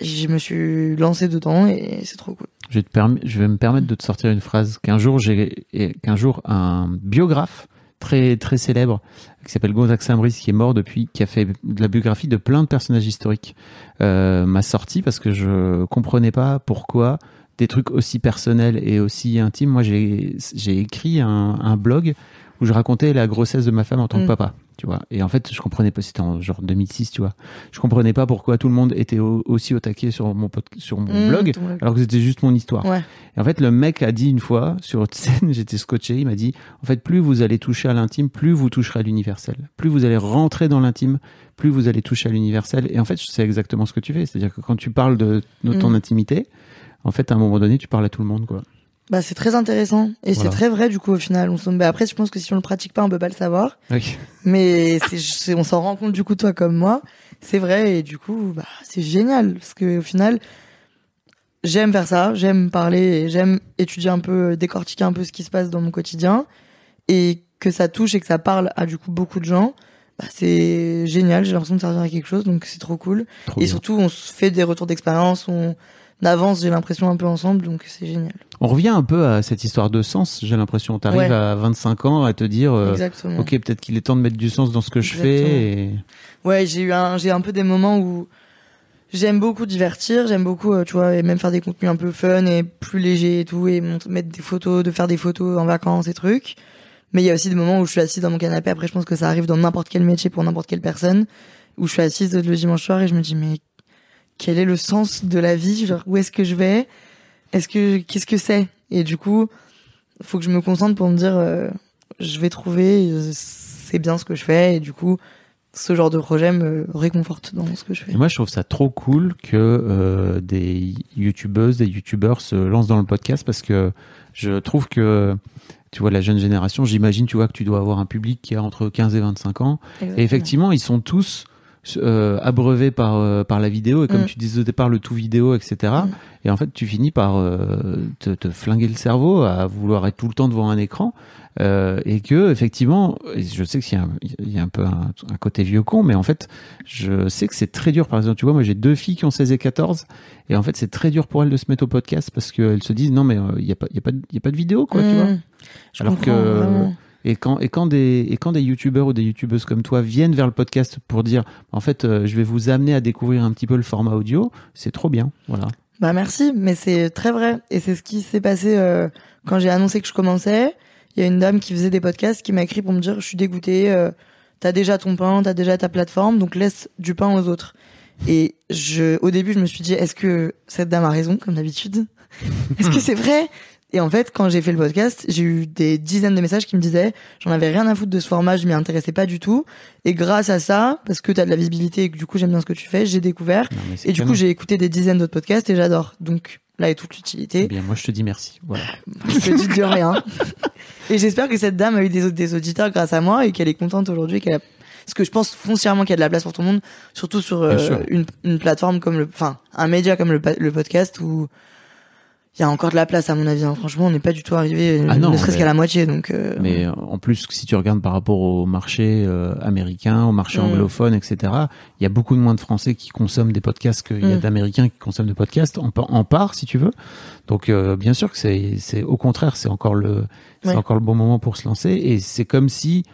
je me suis lancé dedans et c'est trop cool. je vais, te perm- je vais me permettre de te sortir une phrase qu'un jour j'ai qu'un jour un biographe très très célèbre qui s'appelle Gonzague Saint-Brice qui est mort depuis qui a fait de la biographie de plein de personnages historiques euh, m'a sorti parce que je comprenais pas pourquoi des trucs aussi personnels et aussi intimes moi j'ai j'ai écrit un, un blog où je racontais la grossesse de ma femme en tant que Mm. papa tu vois et en fait je comprenais pas c'était en genre 2006 tu vois je comprenais pas pourquoi tout le monde était au- aussi au taquet sur mon sur mon Mmh, blog alors que c'était juste mon histoire. Ouais. Et en fait, le mec a dit une fois sur (laughs) scène, j'étais scotché, il m'a dit en fait, plus vous allez toucher à l'intime, plus vous toucherez à l'universel. Plus vous allez rentrer dans l'intime, plus vous allez toucher à l'universel. Et en fait, c'est exactement ce que tu fais. C'est-à-dire que quand tu parles de, de ton Mm. intimité, en fait, à un moment donné, tu parles à tout le monde, quoi. Bah c'est très intéressant et Voilà. c'est très vrai du coup au final. On bah, après je pense que si on le pratique pas on peut pas le savoir. Oui. Mais c'est, on s'en rend compte du coup toi comme moi, c'est vrai et du coup bah c'est génial parce que au final j'aime faire ça, j'aime parler, j'aime étudier un peu, décortiquer un peu ce qui se passe dans mon quotidien et que ça touche et que ça parle à du coup beaucoup de gens. Bah, c'est génial, j'ai l'impression de servir à quelque chose donc c'est trop cool. Trop et bien. surtout on se fait des retours d'expérience, on avance j'ai l'impression un peu ensemble donc c'est génial. On revient un peu à cette histoire de sens, j'ai l'impression. T'arrives Ouais. à 25 ans à te dire, euh, ok, peut-être qu'il est temps de mettre du sens dans ce que je fais. Et... Ouais, j'ai eu un, j'ai un peu des moments où j'aime beaucoup divertir, j'aime beaucoup, euh, tu vois, et même faire des contenus un peu fun et plus légers et tout, et mettre des photos, de faire des photos en vacances et trucs. Mais il y a aussi des moments où je suis assise dans mon canapé. Après, je pense que ça arrive dans n'importe quel métier pour n'importe quelle personne, où je suis assise le dimanche soir et je me dis mais quel est le sens de la vie Genre où est-ce que je vais? Est-ce que qu'est-ce que c'est? Et du coup, faut que je me concentre pour me dire euh, je vais trouver, c'est bien ce que je fais et du coup ce genre de projet me réconforte dans ce que je fais. Et moi, je trouve ça trop cool que euh, des youtubeuses, des youtubeurs se lancent dans le podcast parce que je trouve que, tu vois, la jeune génération, j'imagine, tu vois, que tu dois avoir un public qui a entre 15 et 25 ans. Et effectivement, ils sont tous euh, abreuvés par, euh, par la vidéo et comme Mm. tu disais au départ, le tout vidéo, etc. Mm. Et en fait, tu finis par euh, te, te flinguer le cerveau à vouloir être tout le temps devant un écran. Euh, et que effectivement, et je sais qu'il y a, un- il y a un peu un, un côté vieux con, mais en fait, je sais que c'est très dur. Par exemple, tu vois, moi j'ai deux filles qui ont 16 et 14, et en fait, c'est très dur pour elles de se mettre au podcast parce qu'elles se disent non, mais il y a pas, il y a pas, de- il y a pas de vidéo, quoi, tu Mmh. vois. Je Alors que-. Et quand, et quand des, et quand des youtubeurs ou des youtubeuses comme toi viennent vers le podcast pour dire, en fait, euh, je vais vous amener à découvrir un petit peu le format audio, c'est trop bien, voilà. Bah merci, mais c'est très vrai. Et c'est ce qui s'est passé euh, quand j'ai annoncé que je commençais. Il y a une dame qui faisait des podcasts qui m'a écrit pour me dire je suis dégoûtée, euh, t'as déjà ton pain, t'as déjà ta plateforme, donc laisse du pain aux autres. Et je, au début, je me suis dit est-ce que cette dame a raison comme d'habitude? Est-ce que c'est vrai? Et en fait, quand j'ai fait le podcast, j'ai eu des dizaines de messages qui me disaient j'en avais rien à foutre de ce format, je m'y intéressais pas du tout. Et grâce à ça, parce que t'as de la visibilité et que du coup j'aime bien ce que tu fais, j'ai découvert. Non, Et du coup, j'ai écouté des dizaines d'autres podcasts et j'adore. Donc là est toute Eh l'utilité. bien, moi, je te dis merci. Voilà. (laughs) Je te dis de rien. Et j'espère que cette dame a eu des, des auditeurs grâce à moi et qu'elle est contente aujourd'hui. Qu'elle a... Parce que je pense foncièrement qu'il y a de la place pour tout le monde, surtout sur euh, une, une plateforme comme le, enfin, un média comme le, le podcast où il y a encore de la place à mon avis. hein. Franchement, on n'est pas du tout arrivé, Ah non, ne serait-ce mais- qu'à la moitié. Donc, euh, Mais euh, en plus, si tu regardes par rapport au marché euh, américain, au marché Mm. anglophone, etc., il y a beaucoup de moins de Français qui consomment des podcasts qu'il y a Mm. d'Américains qui consomment des podcasts en, pa- en part, si tu veux. Donc, euh, bien sûr que c'est, c'est au contraire, c'est encore le, c'est encore le bon moment pour se lancer. Et c'est comme si,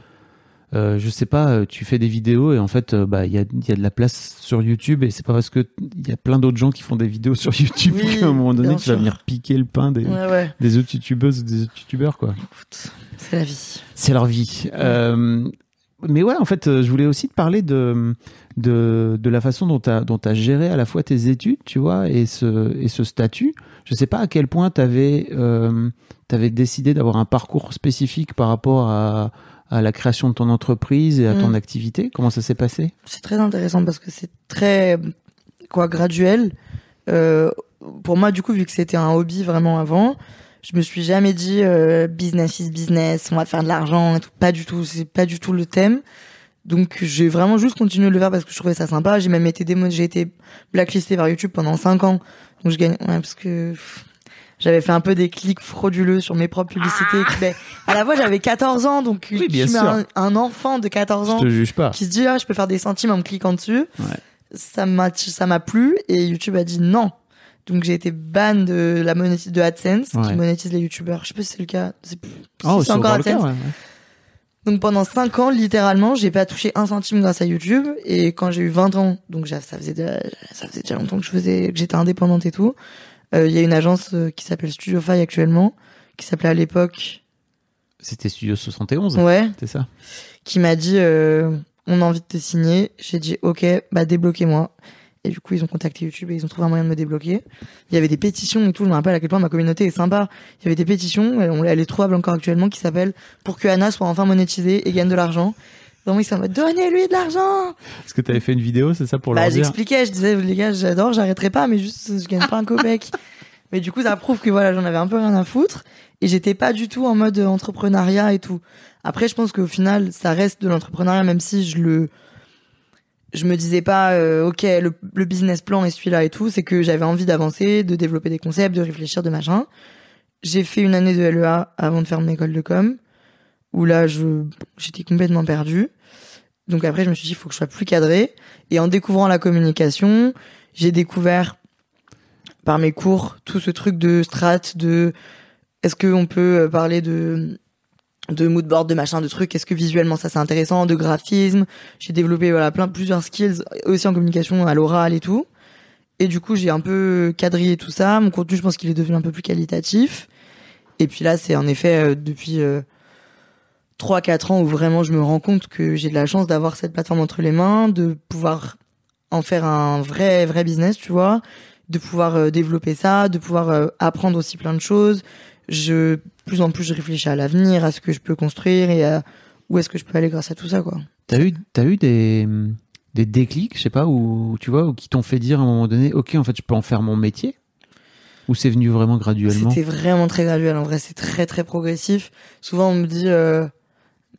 euh, je sais pas, euh, tu fais des vidéos et en fait, euh, bah, il y a, y a de la place sur YouTube et c'est pas parce que il y a plein d'autres gens qui font des vidéos sur YouTube Oui, qu'à un moment donné, tu vas venir piquer le pain des, ouais, ouais. des autres youtubeuses ou des autres youtubeurs, quoi. Écoute, c'est la vie. C'est leur vie. Euh, mais ouais, en fait, je voulais aussi te parler de, de, de la façon dont tu as, dont as géré à la fois tes études, tu vois, et ce, et ce statut. Je sais pas à quel point tu avais, t'avais décidé d'avoir un parcours spécifique par rapport à, à la création de ton entreprise et à ton Mm. activité. Comment ça s'est passé? C'est très intéressant parce que c'est très quoi graduel. Euh, pour moi, du coup, vu que c'était un hobby vraiment avant, je me suis jamais dit euh, business is business, on va faire de l'argent et tout. Pas du tout. C'est pas du tout le thème. Donc j'ai vraiment juste continué de le faire parce que je trouvais ça sympa. J'ai même été démo, j'ai été blacklisté par YouTube pendant 5 ans. Donc je gagne ouais, parce que pff, j'avais fait un peu des clics frauduleux sur mes propres publicités. qui- ben, à la fois j'avais 14 ans donc Oui, bien tu mets sûr. un, un enfant de 14 ans Je te juge pas. qui se dit ah je peux faire des centimes en me cliquant dessus. Ouais. Ça m'a ça m'a plu et YouTube a dit non. Donc j'ai été ban de la monétise de AdSense Ouais. qui monétise les YouTubeurs. Je sais pas si c'est le cas. C'est plus- Oh, si c'est encore cas, AdSense. ouais, ouais. Donc pendant 5 ans littéralement, j'ai pas touché un centime grâce à YouTube et quand j'ai eu 20 ans, donc ça faisait déjà, ça faisait déjà longtemps que je faisais que j'étais indépendante et tout. Euh, Il y a une agence euh, qui s'appelle StudioFi actuellement, qui s'appelait à l'époque C'était Studio 71, ouais, c'est ça qui m'a dit euh, on a envie de te signer. J'ai dit ok, bah débloquez-moi. Et du coup, ils ont contacté YouTube et ils ont trouvé un moyen de me débloquer. Il y avait des pétitions et tout. Je me rappelle à quel point ma communauté est sympa. Il y avait des pétitions, elle, on- elle est trouvable encore actuellement, qui s'appelle pour que Anna soit enfin monétisée et gagne de l'argent. Donc ils sont en mode donnez-lui de l'argent. Est-ce que tu avais fait une vidéo, c'est ça, pour Bah leur dire j'expliquais, je disais les gars, j'adore, j'arrêterai pas, mais juste je gagne pas un copec. (laughs) mais du coup, ça prouve que voilà, j'en avais un peu rien à foutre et j'étais pas du tout en mode euh, entrepreneuriat et tout. Après, je pense qu'au final, ça reste de l'entrepreneuriat, même si je le, je me disais pas, euh, ok, le, le business plan est celui-là et tout. C'est que j'avais envie d'avancer, de développer des concepts, de réfléchir, de machin. J'ai fait une année de LEA avant de faire mon école de com, où là, je, j'étais complètement perdue. Donc après, je me suis dit, il faut que je sois plus cadré. Et en découvrant la communication, j'ai découvert par mes cours tout ce truc de strat, de est-ce qu'on peut euh, parler de de mood board, de machin, de trucs. Est-ce que visuellement ça c'est intéressant, de graphisme. J'ai développé voilà plein plusieurs skills aussi en communication à l'oral et tout. Et du coup j'ai un peu quadrillé tout ça. Mon contenu je pense qu'il est devenu un peu plus qualitatif. Et puis là c'est en effet euh, depuis euh, 3-4 ans où vraiment je me rends compte que j'ai de la chance d'avoir cette plateforme entre les mains, de pouvoir en faire un vrai vrai business, tu vois, de pouvoir euh, développer ça, de pouvoir euh, apprendre aussi plein de choses. Je plus en plus je réfléchis à l'avenir, à ce que je peux construire et à où est-ce que je peux aller grâce à tout ça quoi. T'as eu, t'as eu des, des déclics, je sais pas, ou tu vois, ou qui t'ont fait dire à un moment donné, ok, en fait, je peux en faire mon métier? Ou c'est venu vraiment graduellement? C'était vraiment très graduel. En vrai, c'est très très progressif. Souvent, on me dit, euh,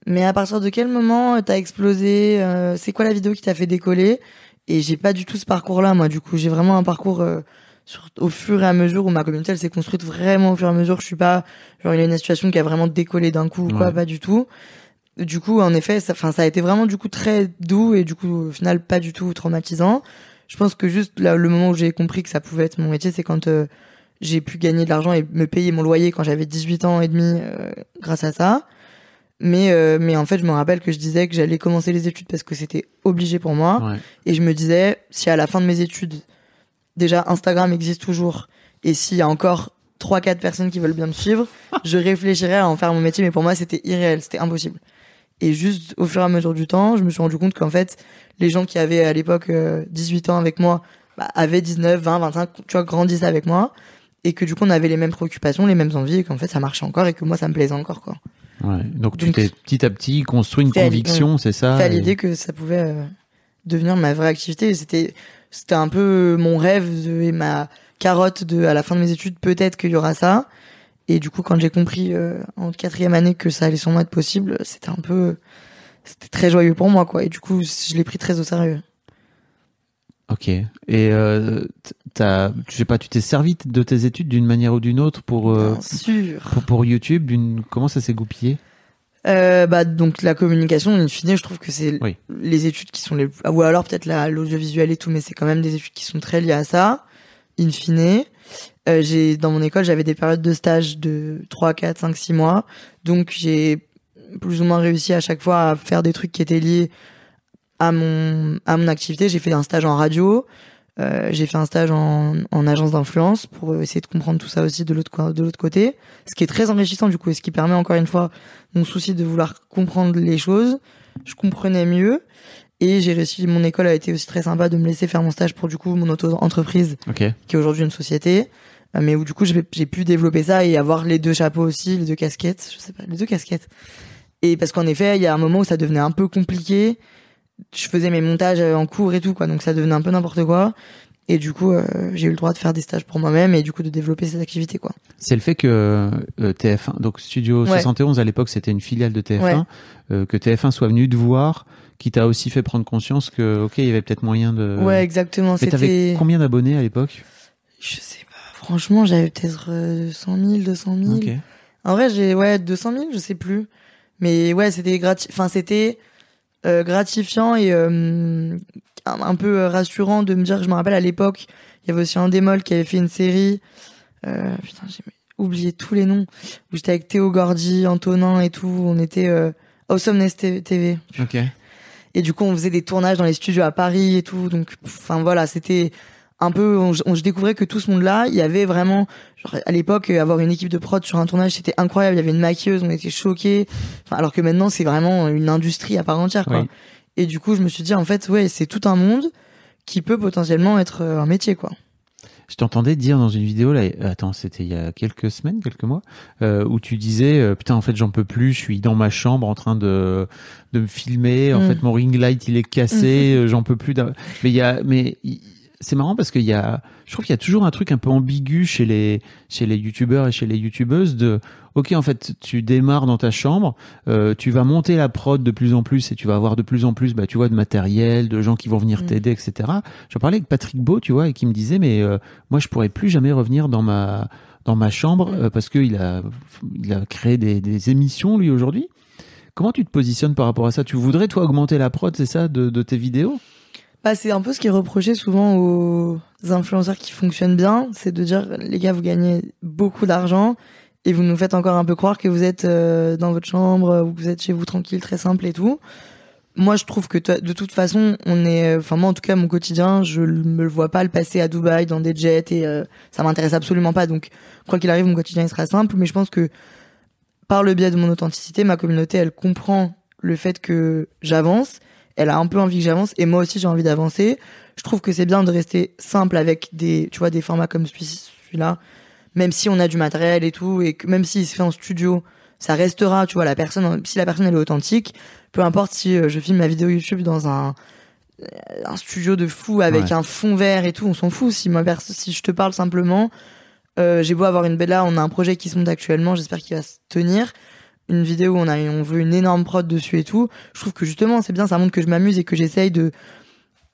mais à partir de quel moment t'as explosé euh, C'est quoi la vidéo qui t'a fait décoller? Et j'ai pas du tout ce parcours-là, moi. Du coup, j'ai vraiment un parcours euh, sur, au fur et à mesure où ma communauté elle s'est construite vraiment au fur et à mesure. Je suis pas genre il y a une situation qui a vraiment décollé d'un coup, ou quoi, pas du tout. Du coup, en effet, ça, enfin, ça a été vraiment du coup très doux et du coup, au final, pas du tout traumatisant. Je pense que juste là, le moment où j'ai compris que ça pouvait être mon métier, c'est quand euh, j'ai pu gagner de l'argent et me payer mon loyer quand j'avais 18 ans et demi euh, grâce à ça. Mais euh, mais en fait, je me rappelle que je disais que j'allais commencer les études parce que c'était obligé pour moi Ouais. et je me disais si à la fin de mes études déjà Instagram existe toujours et s'il y a encore trois quatre personnes qui veulent bien me suivre, (laughs) je réfléchirais à en faire mon métier mais pour moi, c'était irréel, c'était impossible. Et juste au fur et à mesure du temps, je me suis rendu compte qu'en fait, les gens qui avaient à l'époque euh, 18 ans avec moi bah, avaient 19, 20, 25, tu vois, grandissaient avec moi et que du coup on avait les mêmes préoccupations, les mêmes envies et qu'en fait ça marchait encore et que moi ça me plaisait encore quoi. Ouais. Donc, tu t'es petit à petit construit une c'est conviction, c'est ça et- l'idée que ça pouvait euh, devenir ma vraie activité c'était c'était un peu mon rêve de, et ma carotte de à la fin de mes études peut-être qu'il y aura ça et du coup quand j'ai compris euh, en quatrième année que ça allait sûrement être possible, c'était un peu c'était très joyeux pour moi quoi et du coup je l'ai pris très au sérieux. Ok. Et euh, t'as, je sais pas, tu t'es servi de tes études d'une manière ou d'une autre pour, euh, Bien sûr. pour, pour YouTube d'une... Comment ça s'est goupillé? Euh, bah donc la communication in fine je trouve que c'est Oui. les études qui sont les ou alors peut-être la- l'audiovisuel et tout mais c'est quand même des études qui sont très liées à ça in fine Euh, j'ai dans mon école j'avais des périodes de stage de 3 4 5 6 mois donc j'ai plus ou moins réussi à chaque fois à faire des trucs qui étaient liés à mon à mon activité j'ai fait un stage en radio euh, j'ai fait un stage en, en agence d'influence pour essayer de comprendre tout ça aussi de l'autre de l'autre côté ce qui est très enrichissant du coup et ce qui permet encore une fois mon souci de vouloir comprendre les choses je comprenais mieux. Et j'ai réussi, mon école a été aussi très sympa de me laisser faire mon stage pour du coup mon auto-entreprise, Ok. qui est aujourd'hui une société, euh, mais où du coup j'ai j'ai pu développer ça et avoir les deux chapeaux aussi, les deux casquettes, je sais pas, les deux casquettes. Et parce qu'en effet, il y a un moment où ça devenait un peu compliqué. Je faisais mes montages euh, en cours et tout, quoi, donc ça devenait un peu n'importe quoi. Et du coup, euh, j'ai eu le droit de faire des stages pour moi-même et du coup de développer cette activité, quoi. C'est le fait que euh, TF1, donc Studio Ouais. 71 à l'époque, c'était une filiale de TF1, Ouais. euh, que TF1 soit venu te voir, qui t'a aussi fait prendre conscience que, ok, il y avait peut-être moyen de. Ouais, exactement. Mais t'avais combien d'abonnés à l'époque? Je sais pas. Franchement, j'avais peut-être euh, 100 000, 200 000. Ok. En vrai, j'ai ouais 200 000, je sais plus. Mais ouais, c'était grati... enfin c'était euh, gratifiant et euh, un, peu euh, rassurant de me dire. Je me rappelle à l'époque, il y avait aussi un démol qui avait fait une série. Euh, putain, j'ai oublié tous les noms. Où j'étais avec Théo Gordy, Antonin et tout. On était euh, Awesomeness TV. Ok. Et du coup, on faisait des tournages dans les studios à Paris et tout. Donc, enfin voilà, c'était un peu. On, on- je découvrais que tout ce monde-là, il y avait vraiment, genre à l'époque, euh, avoir une équipe de prod sur un tournage, c'était incroyable. Il y avait une maquilleuse, on était choqués. Enfin, alors que maintenant, c'est vraiment une industrie à part entière, quoi. Oui. Et du coup, je me suis dit, en fait, ouais, c'est tout un monde qui peut potentiellement être euh, un métier, quoi. Je t'entendais dire dans une vidéo là, euh, attends, c'était il y a quelques semaines, quelques mois, euh, où tu disais euh, putain en fait j'en peux plus, je suis dans ma chambre en train de de me filmer, en Mm. fait mon ring light il est cassé, euh, j'en peux plus. Mais il y a, mais c'est marrant parce qu'il y a, je trouve qu'il y a toujours un truc un peu ambigu chez les chez les youtubeurs et chez les youtubeuses de ok en fait tu démarres dans ta chambre, euh, tu vas monter la prod de plus en plus et tu vas avoir de plus en plus bah tu vois de matériel, de gens qui vont venir Mm. t'aider etc. J'en parlais avec Patrick Beau tu vois et qui me disait mais euh, moi je pourrais plus jamais revenir dans ma dans ma chambre Mm. euh, parce que il a il a créé des, des émissions lui aujourd'hui. Comment tu te positionnes par rapport à ça? Tu voudrais toi augmenter la prod, c'est ça, de, de tes vidéos? Bah, c'est un peu ce qui est reproché souvent aux influenceurs qui fonctionnent bien, c'est de dire les gars vous gagnez beaucoup d'argent et vous nous faites encore un peu croire que vous êtes euh, dans votre chambre ou que vous êtes chez vous tranquille, très simple et tout. Moi, je trouve que de toute façon, on est, enfin moi en tout cas mon quotidien, je me le vois pas le passer à Dubaï dans des jets et euh, ça m'intéresse absolument pas. Donc quoi qu'il arrive, mon quotidien il sera simple, mais je pense que par le biais de mon authenticité, ma communauté elle comprend le fait que j'avance elle a un peu envie que j'avance et moi aussi j'ai envie d'avancer. Je trouve que c'est bien de rester simple avec des, tu vois, des formats comme celui- celui-là, même si on a du matériel et tout et que même s'il se fait en studio, ça restera, tu vois, la personne, si la personne elle est authentique, peu importe si euh, je filme ma vidéo YouTube dans un euh, un studio de fou avec Ouais. un fond vert et tout, on s'en fout. Si ma si je te parle simplement, euh, j'ai beau avoir une belle là, on a un projet qui se monte actuellement, j'espère qu'il va se tenir. Une vidéo où on a, on veut une énorme prod dessus et tout. Je trouve que justement, c'est bien, ça montre que je m'amuse et que j'essaye de,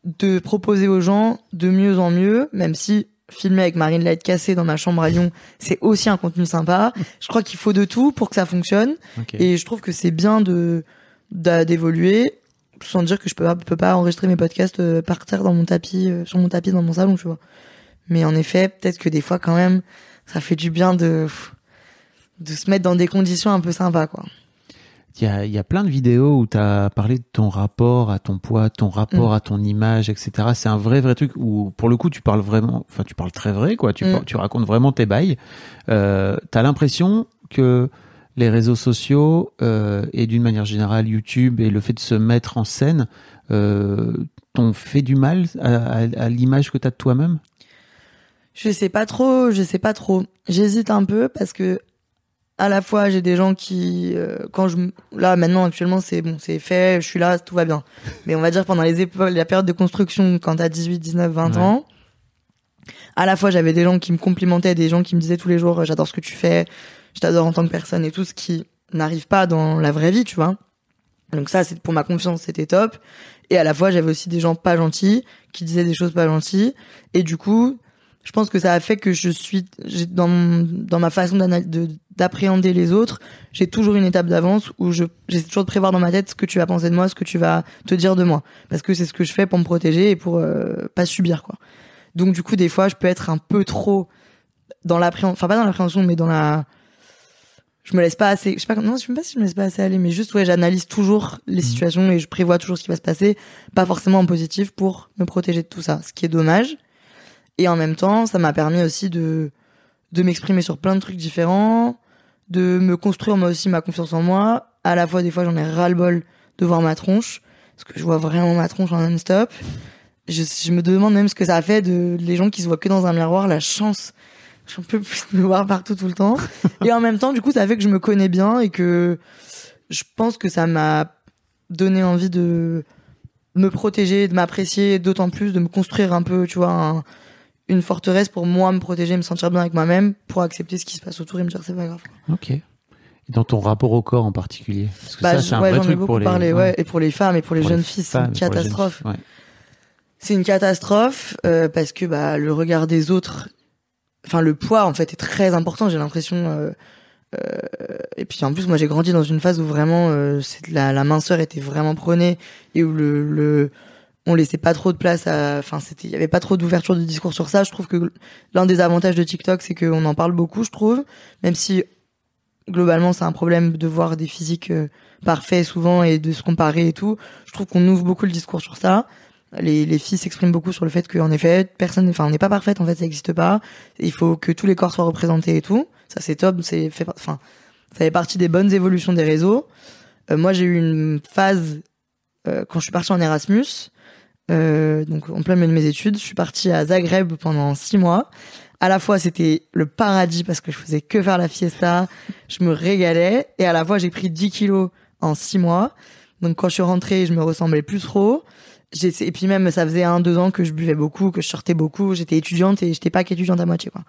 de proposer aux gens de mieux en mieux, même si filmer avec Marine Light cassée dans ma chambre à Lyon, c'est aussi un contenu sympa. Je crois qu'il faut de tout pour que ça fonctionne. Et je trouve que c'est bien de d'évoluer sans dire que je peux pas, peux pas enregistrer mes podcasts euh, par terre dans mon tapis euh, sur mon tapis dans mon salon tu vois mais en effet peut-être que des fois quand même ça fait du bien de de se mettre dans des conditions un peu sympas quoi Il y a, il y a plein de vidéos où tu as parlé de ton rapport à ton poids, ton rapport Mm. à ton image, etc. C'est un vrai, vrai truc où, pour le coup, tu parles vraiment, enfin, tu parles très vrai, quoi. Tu, Mm. par- tu racontes vraiment tes bails. Euh, tu as l'impression que les réseaux sociaux euh, et d'une manière générale YouTube et le fait de se mettre en scène euh, t'ont fait du mal à, à- à l'image que tu as de toi-même? Je sais pas trop je sais pas trop j'hésite un peu parce que à la fois j'ai des gens qui euh, quand je là maintenant actuellement c'est bon c'est fait je suis là tout va bien. (laughs) Mais on va dire pendant les épaules la période de construction quand t'as 18 19 20 Ouais. ans à la fois j'avais des gens qui me complimentaient des gens qui me disaient tous les jours euh, j'adore ce que tu fais je t'adore en tant que personne et tout ce qui n'arrive pas dans la vraie vie tu vois. Donc ça c'est pour ma confiance c'était top. Et à la fois j'avais aussi des gens pas gentils qui disaient des choses pas gentilles. Et du coup je pense que ça a fait que je suis dans dans ma façon de- d'appréhender les autres j'ai toujours une étape d'avance où je j'essaie toujours de prévoir dans ma tête ce que tu vas penser de moi ce que tu vas te dire de moi. Parce que c'est ce que je fais pour me protéger et pour euh, pas subir quoi. Donc du coup des fois je peux être un peu trop dans l'appréhension enfin pas dans l'appréhension mais dans la je me laisse pas assez je sais pas non je sais même pas si je me laisse pas assez aller mais juste ouais j'analyse toujours les situations et je prévois toujours ce qui va se passer pas forcément en positif pour me protéger de tout ça ce qui est dommage. Et en même temps ça m'a permis aussi de de m'exprimer sur plein de trucs différents de me construire moi aussi ma confiance en moi à la fois des fois j'en ai ras le bol de voir ma tronche, parce que je vois vraiment ma tronche en non-stop. Je, je me demande même ce que ça fait de les gens qui se voient que dans un miroir, la chance. J'en peux plus me voir partout tout le temps. (laughs) et en même temps, du coup, ça fait que je me connais bien et que je pense que ça m'a donné envie de me protéger, de m'apprécier d'autant plus, de me construire un peu, tu vois, un- une forteresse pour moi me protéger, me sentir bien avec moi-même, pour accepter ce qui se passe autour et me dire c'est pas grave. Ok. Et dans ton rapport au corps en particulier? Parce que Bah, ça, c'est un ouais, vrai j'en ai truc beaucoup pour les. parlé, ouais. et pour les femmes et pour les Pour jeunes les filles, c'est une catastrophe. C'est une catastrophe euh, parce que bah le regard des autres, enfin le poids en fait est très important. J'ai l'impression. euh, euh, et puis en plus moi j'ai grandi dans une phase où vraiment euh, la, la minceur était vraiment prônée et où le, le on laissait pas trop de place à. Enfin c'était il y avait pas trop d'ouverture de discours sur ça. Je trouve que l'un des avantages de TikTok c'est qu'on en parle beaucoup. Je trouve même si globalement c'est un problème de voir des physiques euh, parfaits souvent et de se comparer et tout. Je trouve qu'on ouvre beaucoup le discours sur ça les, les filles s'expriment beaucoup sur le fait qu'en effet, personne, enfin, on n'est pas parfaite, en fait, ça n'existe pas. Il faut que tous les corps soient représentés et tout. Ça, c'est top, c'est fait, enfin, ça fait partie des bonnes évolutions des réseaux. Euh, moi, j'ai eu une phase, euh, quand je suis partie en Erasmus, euh, donc en plein milieu de mes études, je suis partie à Zagreb pendant six mois. À la fois, c'était le paradis parce que je faisais que faire la fiesta, je me régalais, et à la fois, j'ai pris 10 kilos en six mois. Donc quand je suis rentrée, je me ressemblais plus trop. Et puis même, ça faisait un, deux ans que je buvais beaucoup, que je sortais beaucoup. J'étais étudiante et j'étais pas qu'étudiante à moitié, quoi.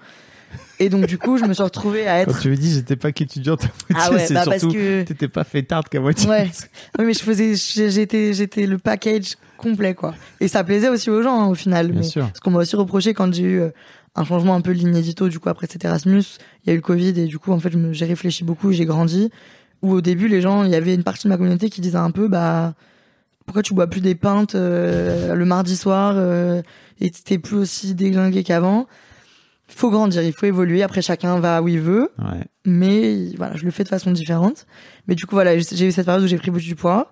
Et donc du coup, je me suis retrouvée à Quand être. tu me dis j'étais pas qu'étudiante à moitié, Ah ouais, c'est bah parce surtout que. t'étais pas fêtarde qu'à moitié. Ouais. Oui, mais je faisais, j'étais, j'étais le package complet, quoi. Et ça plaisait aussi aux gens, hein, au final. Bien mais sûr. Ce qu'on m'a aussi reproché quand j'ai eu euh, un changement un peu de ligne édito, du coup, après cet Erasmus, il y a eu le Covid et du coup, en fait, j'ai réfléchi beaucoup, j'ai grandi. Où au début, les gens, il y avait une partie de ma communauté qui disait un peu, bah, pourquoi tu bois plus des pintes euh, le mardi soir euh, et t'es plus aussi déglingué qu'avant faut grandir, il faut évoluer. Après, chacun va où il veut Ouais. mais voilà, je le fais de façon différente. Mais du coup, voilà, j'ai eu cette période où j'ai pris beaucoup du poids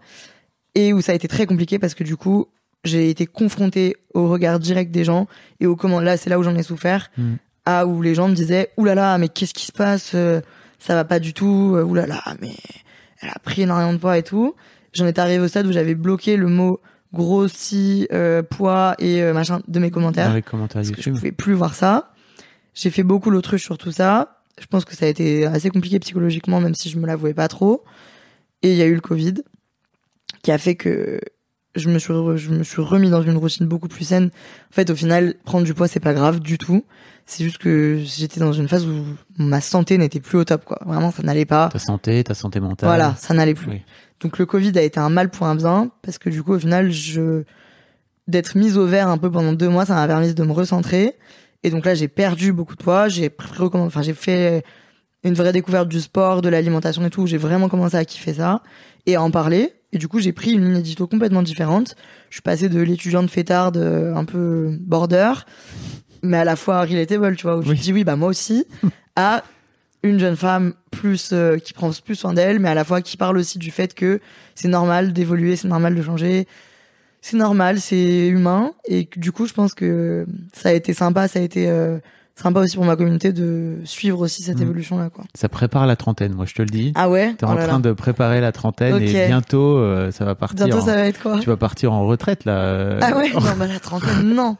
et où ça a été très compliqué parce que du coup, j'ai été confrontée au regard direct des gens et au comment. Là, c'est là où j'en ai souffert, Mm. à où les gens me disaient oulala, mais qu'est-ce qui se passe? Euh, Ça va pas du tout. Euh, Oulala, mais elle a pris énormément de poids et tout. J'en étais arrivée au stade où j'avais bloqué le mot grossi, euh, poids et euh, machin de mes commentaires Dans les commentaires parce que je pouvais plus voir ça. J'ai fait beaucoup l'autruche sur tout ça. Je pense que ça a été assez compliqué psychologiquement, même si je me l'avouais pas trop. Et il y a eu le Covid, qui a fait que je me suis, re- je me suis remis dans une routine beaucoup plus saine. En fait, au final, prendre du poids, c'est pas grave du tout. C'est juste que j'étais dans une phase où ma santé n'était plus au top, quoi. Vraiment, ça n'allait pas. Ta santé, ta santé mentale. Voilà, ça n'allait plus. Oui. Donc le Covid a été un mal pour un bien parce que du coup au final je d'être mise au vert un peu pendant deux mois ça m'a permis de me recentrer et donc là j'ai perdu beaucoup de poids j'ai enfin j'ai fait une vraie découverte du sport de l'alimentation et tout j'ai vraiment commencé à kiffer ça et à en parler et du coup j'ai pris une ligne édito complètement différente je suis passée de l'étudiante fêtarde euh, un peu border mais à la fois relatable tu vois où Oui. te dis oui bah moi aussi à une jeune femme plus euh, qui prend plus soin d'elle, mais à la fois qui parle aussi du fait que c'est normal d'évoluer, c'est normal de changer, c'est normal, c'est humain, et du coup je pense que ça a été sympa, ça a été euh, sympa aussi pour ma communauté de suivre aussi cette Mm. évolution là quoi. Ça prépare la trentaine, moi je te le dis. Ah ouais? T'es Oh en là train là. de préparer la trentaine et bientôt euh, ça va partir. Bientôt en- ça va être quoi? Tu vas partir en retraite là. euh, Ah ouais? (laughs) Non, bah la trentaine, non.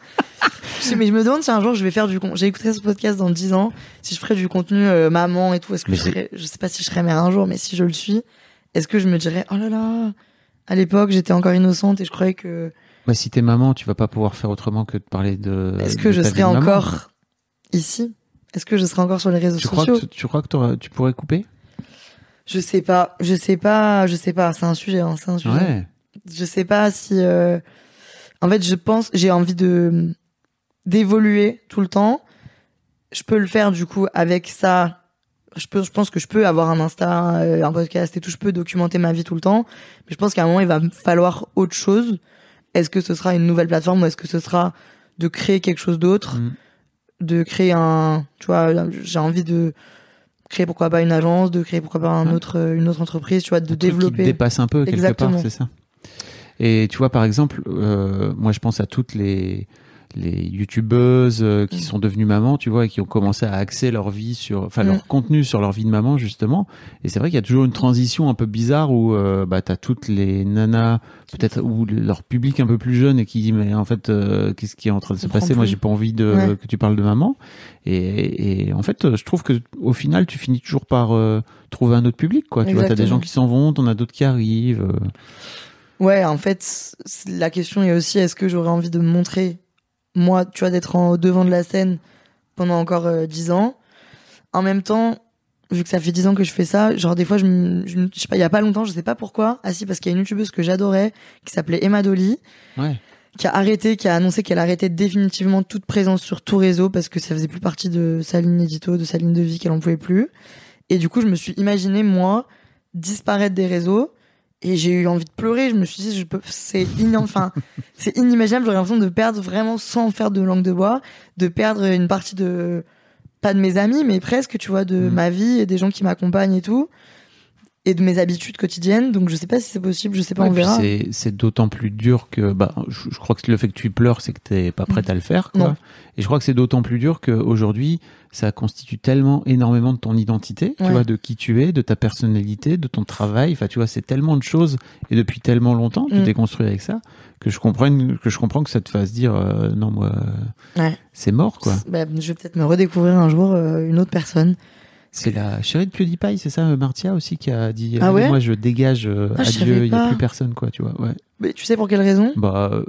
Je sais, mais je me demande si un jour je vais faire du con. J'ai écouté ce podcast dans 10 ans, si je ferais du contenu euh, maman et tout, est-ce que Mais je serais, je sais pas si je serais mère un jour, mais si je le suis, est-ce que je me dirais, oh là là, à l'époque j'étais encore innocente et je croyais que, Bah, si t'es maman, tu vas pas pouvoir faire autrement que de parler de. est-ce de que je serais encore ici? Est-ce que je serais encore sur les réseaux Tu crois sociaux? que tu, crois que tu pourrais couper? Je sais pas, je sais pas, je sais pas, c'est un sujet, hein, c'est un sujet. Ouais. je sais pas si euh, en fait je pense j'ai envie de d'évoluer tout le temps je peux le faire du coup avec ça je peux je pense que je peux avoir un insta euh, un podcast et tout je peux documenter ma vie tout le temps mais je pense qu'à un moment il va me falloir autre chose est-ce que ce sera une nouvelle plateforme ou est-ce que ce sera de créer quelque chose d'autre? Mm. de créer un tu vois j'ai envie de créer pourquoi pas une agence de créer pourquoi pas un autre une autre entreprise tu vois de Un truc développer qui dépasse un peu quelque Exactement. part, c'est ça. Et tu vois, par exemple, euh, moi je pense à toutes les les youtubeuses euh, qui Mm. sont devenues mamans, tu vois, et qui ont commencé à axer leur vie sur, enfin Mm. leur contenu sur leur vie de maman justement. Et c'est vrai qu'il y a toujours une transition un peu bizarre où euh, bah t'as toutes les nanas, peut-être ou le- leur public un peu plus jeune et qui dit mais en fait euh, qu'est-ce qui est en train de se passer? Moi plus. j'ai pas envie de Ouais. que tu parles de maman. Et, et en fait je trouve que au final tu finis toujours par euh, trouver un autre public quoi. Tu vois, t'as des Exactement. gens qui s'en vont, t'en as d'autres qui arrivent. euh. Ouais, en fait, la question est aussi est-ce que j'aurais envie de me montrer, moi, tu vois, d'être en au devant de la scène pendant encore euh, 10 ans. En même temps, vu que ça fait 10 ans que je fais ça, genre des fois, je, me- je, je sais pas, il y a pas longtemps, je sais pas pourquoi. Ah si, parce qu'il y a une youtubeuse que j'adorais, qui s'appelait Emma Dolly, Ouais. qui a arrêté, qui a annoncé qu'elle arrêtait définitivement toute présence sur tout réseau parce que ça faisait plus partie de sa ligne édito, de sa ligne de vie, qu'elle en pouvait plus. Et du coup, je me suis imaginé, moi, disparaître des réseaux. Et j'ai eu envie de pleurer. Je me suis dit, je peux, c'est in- enfin, (laughs) c'est inimaginable. J'aurais l'impression de perdre vraiment sans faire de langue de bois, de perdre une partie de, pas de mes amis, mais presque, tu vois, de Mhm. ma vie et des gens qui m'accompagnent et tout. Et de mes habitudes quotidiennes. Donc, je sais pas si c'est possible, je sais pas, Ouais, on verra. C'est, c'est d'autant plus dur que, bah, je, je crois que le fait que tu pleures, c'est que t'es pas prête à le faire, quoi. Non. Et je crois que c'est d'autant plus dur qu'aujourd'hui, ça constitue tellement énormément de ton identité, tu vois, de qui tu es, de ta personnalité, de ton travail. Enfin, tu vois, c'est tellement de choses et depuis tellement longtemps, tu Mm. t'es construit avec ça, que je comprenne, que je comprends que ça te fasse dire, euh, non, moi, Ouais. c'est mort, quoi. Bah, je vais peut-être me redécouvrir un jour euh, une autre personne. C'est la chérie de PewDiePie, c'est ça, euh, Martia aussi, qui a dit, Ah ouais moi, je dégage, euh, Ah, je adieu, il y a plus personne, quoi, tu vois, ouais. Mais tu sais pour quelle raison? Bah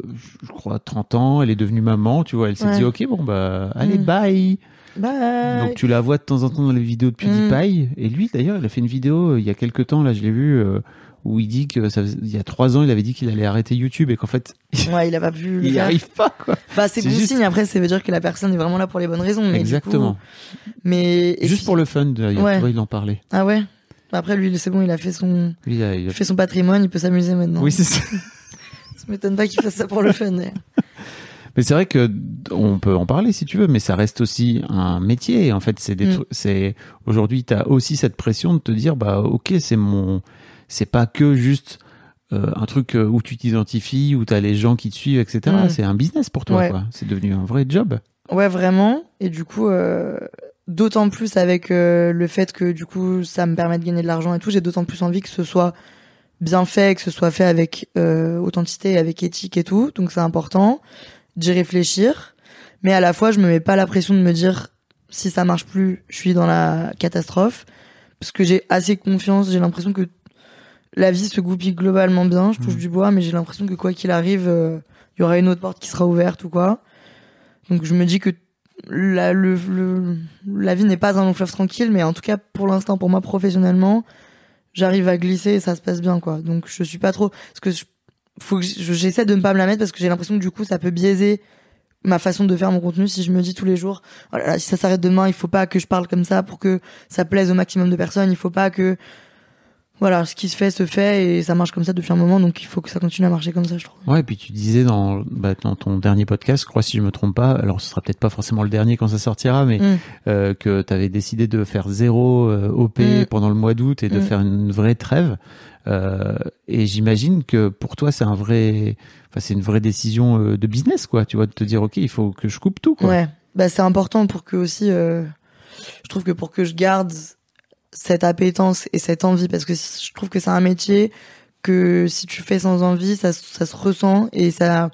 je crois 30 ans, elle est devenue maman, tu vois, elle s'est Ouais. dit OK bon bah allez Mm. bye. Bah, Donc tu la vois de temps en temps dans les vidéos de PewDiePie et lui d'ailleurs, il a fait une vidéo euh, il y a quelques temps là, je l'ai vu euh, où il dit que ça il y a trois ans, il avait dit qu'il allait arrêter YouTube et qu'en fait (laughs) ouais, il a pas pu le il y faire. arrive pas quoi. Bah, c'est bon juste- signe. Après, ça veut dire que la personne est vraiment là pour les bonnes raisons. Mais Exactement. coup- mais et Juste puis- pour le fun d'ailleurs, Ouais. il en parlait. Ah ouais. Bah, Après, lui, c'est bon, il a fait son, il a- il il a- fait son patrimoine, il peut s'amuser maintenant. Oui, c'est ça. (laughs) Ça m'étonne pas qu'il fasse ça pour le fun. d'ailleurs. (laughs) Mais c'est vrai que on peut en parler si tu veux, mais ça reste aussi un métier. En fait, c'est des Mm. trucs. C'est aujourd'hui, t'as aussi cette pression de te dire, bah ok, c'est mon, c'est pas que juste euh, un truc euh, où tu t'identifies, où t'as les gens qui te suivent, etc. Mm. C'est un business pour toi, Ouais. C'est devenu un vrai job. Ouais, vraiment. Et du coup, euh, d'autant plus avec euh, le fait que du coup, ça me permet de gagner de l'argent et tout, j'ai d'autant plus envie que ce soit bien fait, que ce soit fait avec authenticité, avec éthique et tout. Donc c'est important d'y réfléchir. Mais à la fois, je me mets pas la pression de me dire si ça marche plus, je suis dans la catastrophe. Parce que j'ai assez confiance, j'ai l'impression que la vie se goupille globalement bien. Je touche Mhm. du bois, mais j'ai l'impression que quoi qu'il arrive, euh, il y aura une autre porte qui sera ouverte ou quoi. Donc je me dis que la, le, le- la vie n'est pas un long fleuve tranquille, mais en tout cas pour l'instant, pour moi professionnellement, j'arrive à glisser et ça se passe bien quoi. Donc je suis pas trop parce que je- faut que je- j'essaie de ne pas me la mettre parce que j'ai l'impression que du coup ça peut biaiser ma façon de faire mon contenu si je me dis tous les jours oh là là, si ça s'arrête demain, il faut pas que je parle comme ça pour que ça plaise au maximum de personnes, il faut pas que voilà, ce qui se fait se fait et ça marche comme ça depuis un moment donc il faut que ça continue à marcher comme ça, je trouve. Ouais, et puis tu disais dans, bah, dans ton dernier podcast, je crois si je me trompe pas, alors ce sera peut-être pas forcément le dernier quand ça sortira, mais Mm. euh, que tu avais décidé de faire zéro euh, OP Mm. pendant le mois d'août et de Mm. faire une vraie trêve. Euh, et j'imagine que pour toi c'est un vrai, enfin c'est une vraie décision euh, de business quoi. Tu vois, de te dire ok, il faut que je coupe tout quoi. Ouais, bah c'est important pour que aussi, euh, je trouve que pour que je garde cette appétence et cette envie, parce que je trouve que c'est un métier que si tu fais sans envie, ça, ça se ressent et ça,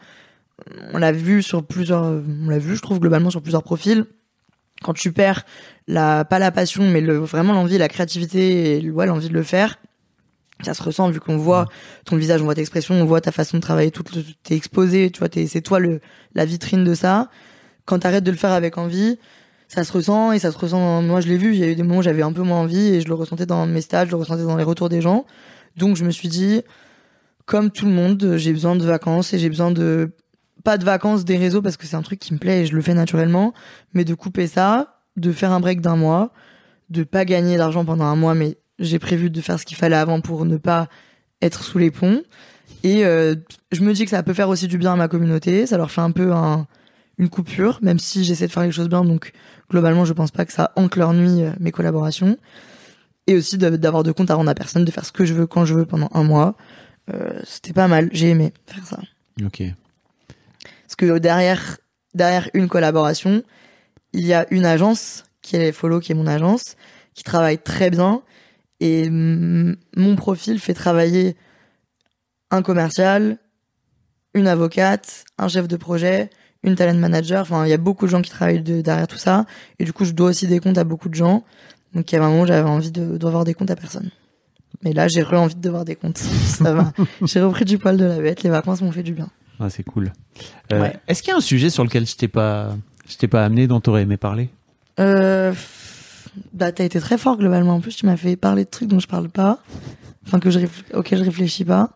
on l'a vu sur plusieurs, on l'a vu, je trouve globalement sur plusieurs profils. Quand tu perds la, pas la passion, mais le, vraiment l'envie, la créativité ouais, l'envie de le faire, ça se ressent vu qu'on voit ton visage, on voit tes expressions, on voit ta façon de travailler, tout, t'es exposé, tu vois, t'es- c'est toi le, la vitrine de ça. Quand t'arrêtes de le faire avec envie, ça se ressent et ça se ressent. Moi, je l'ai vu. Il y a eu des moments où j'avais un peu moins envie et je le ressentais dans mes stages, je le ressentais dans les retours des gens. Donc, je me suis dit, comme tout le monde, j'ai besoin de vacances et j'ai besoin de pas de vacances des réseaux parce que c'est un truc qui me plaît et je le fais naturellement, mais de couper ça, de faire un break d'un mois, de pas gagner d'argent pendant un mois, mais j'ai prévu de faire ce qu'il fallait avant pour ne pas être sous les ponts. Et euh, je me dis que ça peut faire aussi du bien à ma communauté, ça leur fait un peu un, une coupure, même si j'essaie de faire les choses bien, donc globalement je pense pas que ça hante leur nuit euh, mes collaborations. Et aussi d'avoir de compte à rendre à personne, de faire ce que je veux quand je veux pendant un mois. Euh, C'était pas mal, j'ai aimé faire ça. Ok. Parce que derrière, derrière une collaboration, il y a une agence qui est Follow, qui est mon agence, qui travaille très bien. Et mon profil fait travailler un commercial, une avocate, un chef de projet, une talent manager. Enfin, il y a beaucoup de gens qui travaillent de- derrière tout ça. Et du coup, je dois aussi des comptes à beaucoup de gens. Donc, il y a un moment, j'avais envie de devoir des comptes à personne. Mais là, j'ai re-envie de devoir des comptes. (laughs) Ça va. j'ai repris du poil de la bête. Les vacances m'ont fait du bien. Ah, c'est cool. Euh, Ouais. Est-ce qu'il y a un sujet sur lequel je t'ai pas, je t'ai pas amené, dont t'aurais aimé parler? Euh, bah, t'as été très fort globalement. En plus, tu m'as fait parler de trucs dont je parle pas. Enfin, que je auxquels je réfléchis pas.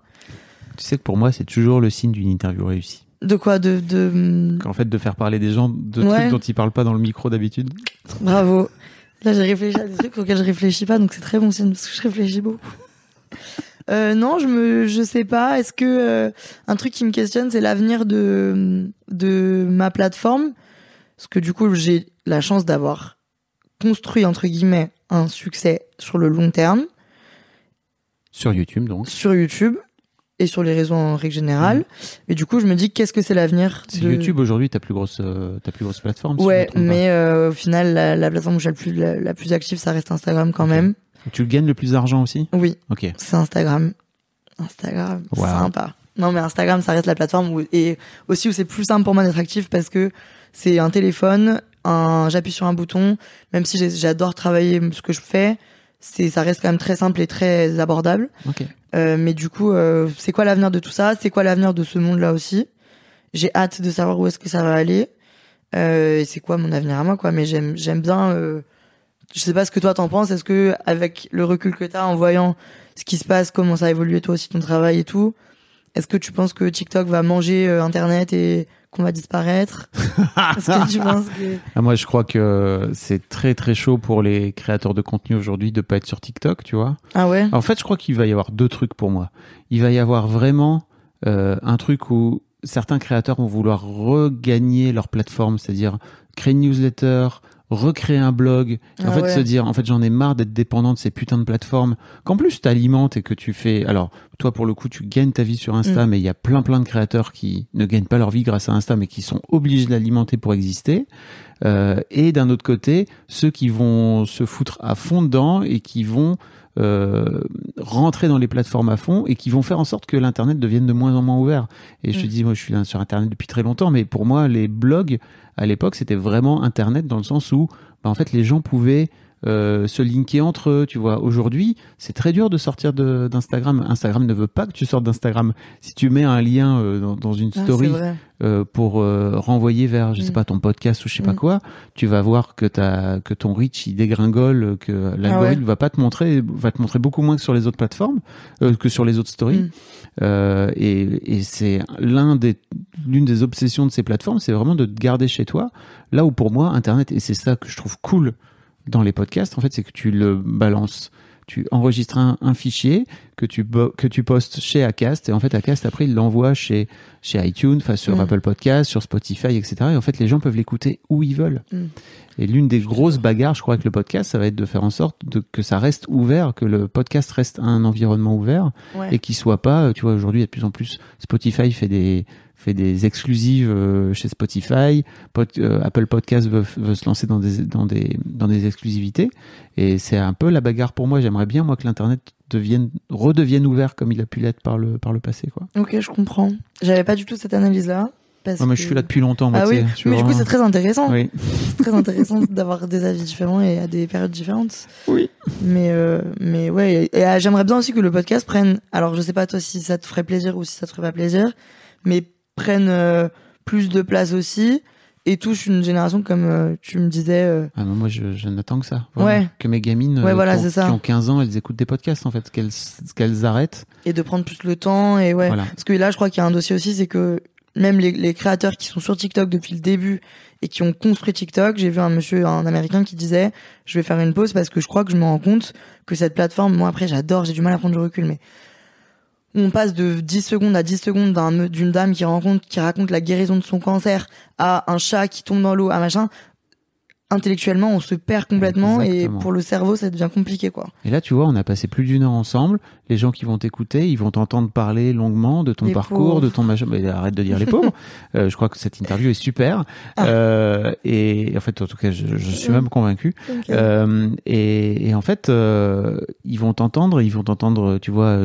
Tu sais que pour moi, c'est toujours le signe d'une interview réussie. De quoi De, de... Qu'en fait, de faire parler des gens de Ouais. trucs dont ils parlent pas dans le micro d'habitude. Bravo. Là, j'ai réfléchi à des trucs auxquels je réfléchis pas, donc c'est très bon signe parce que je réfléchis beaucoup. Euh, non, je me, je sais pas. Est-ce que euh, un truc qui me questionne, c'est l'avenir de de ma plateforme, parce que du coup, j'ai la chance d'avoir construit entre guillemets un succès sur le long terme Sur YouTube, donc. sur YouTube et sur les réseaux en règle générale. Et du coup, je me dis, qu'est-ce que c'est l'avenir C'est de YouTube aujourd'hui ta plus grosse, euh, ta plus grosse plateforme. Ouais, mais euh, au final, la, la plateforme où je suis la plus, la, la plus active, ça reste Instagram quand même. Tu gagnes le plus d'argent aussi? Oui, Ok. c'est Instagram. Instagram, Wow. sympa. Non, mais Instagram, ça reste la plateforme où, et aussi où c'est plus simple pour moi d'être actif parce que c'est un téléphone, un, j'appuie sur un bouton, même si j'adore travailler ce que je fais, c'est, ça reste quand même très simple et très abordable. Ok. Euh, mais du coup, euh, c'est quoi l'avenir de tout ça? C'est quoi l'avenir de ce monde-là aussi? J'ai hâte de savoir où est-ce que ça va aller. Euh, et c'est quoi mon avenir à moi, quoi? Mais j'aime, j'aime bien. Euh, je sais pas ce que toi t'en penses. Est-ce que avec le recul que t'as en voyant ce qui se passe, comment ça a évolué toi aussi ton travail et tout, est-ce que tu penses que TikTok va manger euh, Internet et qu'on va disparaître Est-ce que tu penses que (laughs) Ah, moi, je crois que c'est très très chaud pour les créateurs de contenu aujourd'hui de pas être sur TikTok, tu vois. ah ouais? En fait, je crois qu'il va y avoir deux trucs pour moi. Il va y avoir vraiment euh, un truc où certains créateurs vont vouloir regagner leur plateforme, c'est-à-dire créer une newsletter, recréer un blog, en Ah fait ouais. se dire en fait j'en ai marre d'être dépendant de ces putains de plateformes qu'en plus t'alimentes et que tu fais alors toi pour le coup tu gagnes ta vie sur Insta Mm. mais il y a plein plein de créateurs qui ne gagnent pas leur vie grâce à Insta mais qui sont obligés de l'alimenter pour exister Euh, et d'un autre côté ceux qui vont se foutre à fond dedans et qui vont euh, rentrer dans les plateformes à fond et qui vont faire en sorte que l'internet devienne de moins en moins ouvert. Et je te Mm. dis, moi, je suis là sur internet depuis très longtemps, mais pour moi, les blogs à l'époque, c'était vraiment internet dans le sens où, bah, en fait, les gens pouvaient euh, se linker entre eux. Tu vois, aujourd'hui, c'est très dur de sortir de- d'Instagram. Instagram ne veut pas que tu sortes d'Instagram. Si tu mets un lien euh, dans, dans une Ah, story euh, pour euh, renvoyer vers, je sais Mm. pas, ton podcast ou je sais pas Mm. quoi, tu vas voir que ta, que ton reach il dégringole, que l'algorithme ouais. va pas te montrer, va te montrer beaucoup moins que sur les autres plateformes, euh, que sur les autres stories. Mm. Euh, et et c'est l'un des, l'une des obsessions de ces plateformes, c'est vraiment de te garder chez toi. Là où pour moi, Internet, et c'est ça que je trouve cool dans les podcasts, en fait, c'est que tu le balances. Tu enregistres un, un fichier que tu, que tu postes chez Acast et en fait Acast après il l'envoie chez, chez iTunes, enfin sur Mm. Apple Podcast, sur Spotify, etc. Et en fait les gens peuvent l'écouter où ils veulent. Mm. Et l'une des grosses bagarres, je crois, avec le podcast, ça va être de faire en sorte de, que ça reste ouvert, que le podcast reste un environnement ouvert Ouais. et qu'il soit pas, tu vois, aujourd'hui, il y a de plus en plus, Spotify fait des, fait des exclusives euh, chez Spotify, Pod- euh, Apple Podcast veut, veut se lancer dans des, dans des, dans des exclusivités, et c'est un peu la bagarre pour moi. J'aimerais bien, moi, que l'Internet devienne, redevienne ouvert comme il a pu l'être par le, par le passé, quoi. Ok, je comprends. J'avais pas du tout cette analyse-là. parce Non, mais je suis là depuis longtemps, moi, Ah oui, mais du coup c'est très intéressant. Oui. C'est très intéressant (laughs) d'avoir des avis différents et à des périodes différentes. Oui. Mais euh, mais ouais, et, et, euh, j'aimerais bien aussi que le podcast prenne. Alors je sais pas toi si ça te ferait plaisir ou si ça te ferait pas plaisir, mais prenne euh, plus de place aussi et touche une génération comme euh, tu me disais. euh, Ah non, moi, je, je n'attends que ça. Ouais. Que mes gamines, Ouais, euh, voilà, qui, ont, ça. qui ont 15 ans, elles écoutent des podcasts, en fait, qu'elles, qu'elles arrêtent. et de prendre plus le temps et ouais. Voilà. Parce que là, je crois qu'il y a un dossier aussi, c'est que même les, les créateurs qui sont sur TikTok depuis le début et qui ont construit TikTok, j'ai vu un monsieur, un américain qui disait, je vais faire une pause parce que je crois que je me rends compte que cette plateforme, moi après j'adore, j'ai du mal à prendre du recul, mais on passe de 10 secondes à 10 secondes d'une dame qui qui raconte la guérison de son cancer à un chat qui tombe dans l'eau, à machin. Intellectuellement, on se perd complètement Exactement. et pour le cerveau, ça devient compliqué, quoi. Et là, tu vois, on a passé plus d'une heure ensemble. Les gens qui vont t'écouter, ils vont t'entendre parler longuement de ton Les parcours, pauvres. de ton machin. Mais arrête de dire les pauvres. (laughs) Euh, je crois que cette interview est super. Ah. Euh, et en fait, en tout cas, je, je suis même convaincu. Euh, et, et en fait, euh, ils vont t'entendre, ils vont t'entendre, tu vois,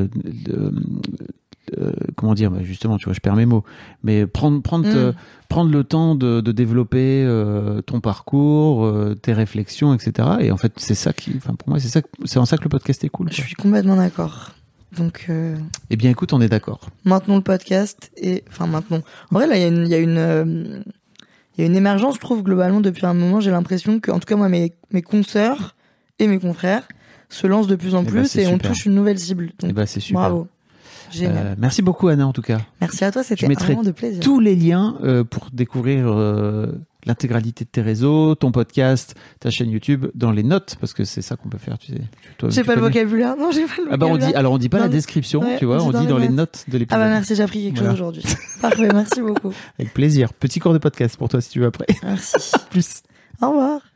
euh, comment dire, bah, justement, tu vois, je perds mes mots, mais prendre, prendre, Mm. euh, prendre le temps de, de développer euh, ton parcours, euh, tes réflexions, etc. Et en fait, c'est ça qui, enfin, pour moi, c'est ça, c'est en ça que le podcast est cool. je quoi. suis complètement d'accord. Donc, Eh bien, écoute, on est d'accord. maintenons le podcast et, enfin, maintenons. En vrai, là, il y a une, il y a une, il y a une émergence, je trouve, globalement, depuis un moment. J'ai l'impression que, en tout cas, moi, mes, mes consoeurs et mes confrères se lancent de plus en Eh ben, plus et on touche une nouvelle cible. Eh Donc, ben, c'est super. bravo. Génial. Euh, merci beaucoup, Anna, en tout cas. Merci à toi, c'était mettrai vraiment de plaisir. tous les liens euh, pour découvrir euh, l'intégralité de tes réseaux, ton podcast, ta chaîne YouTube dans les notes parce que c'est ça qu'on peut faire, tu sais. Toi, J'ai pas le vocabulaire. Non, j'ai pas le Ah bah on vocabulaire. dit alors on dit pas la description, ouais, tu vois, on dit dans les notes de Ah l'épisode. bah merci, j'ai appris quelque Voilà. chose aujourd'hui. (laughs) Parfait, merci beaucoup. Avec plaisir. Petit cours de podcast pour toi si tu veux après. Merci. (laughs) Plus. Au revoir.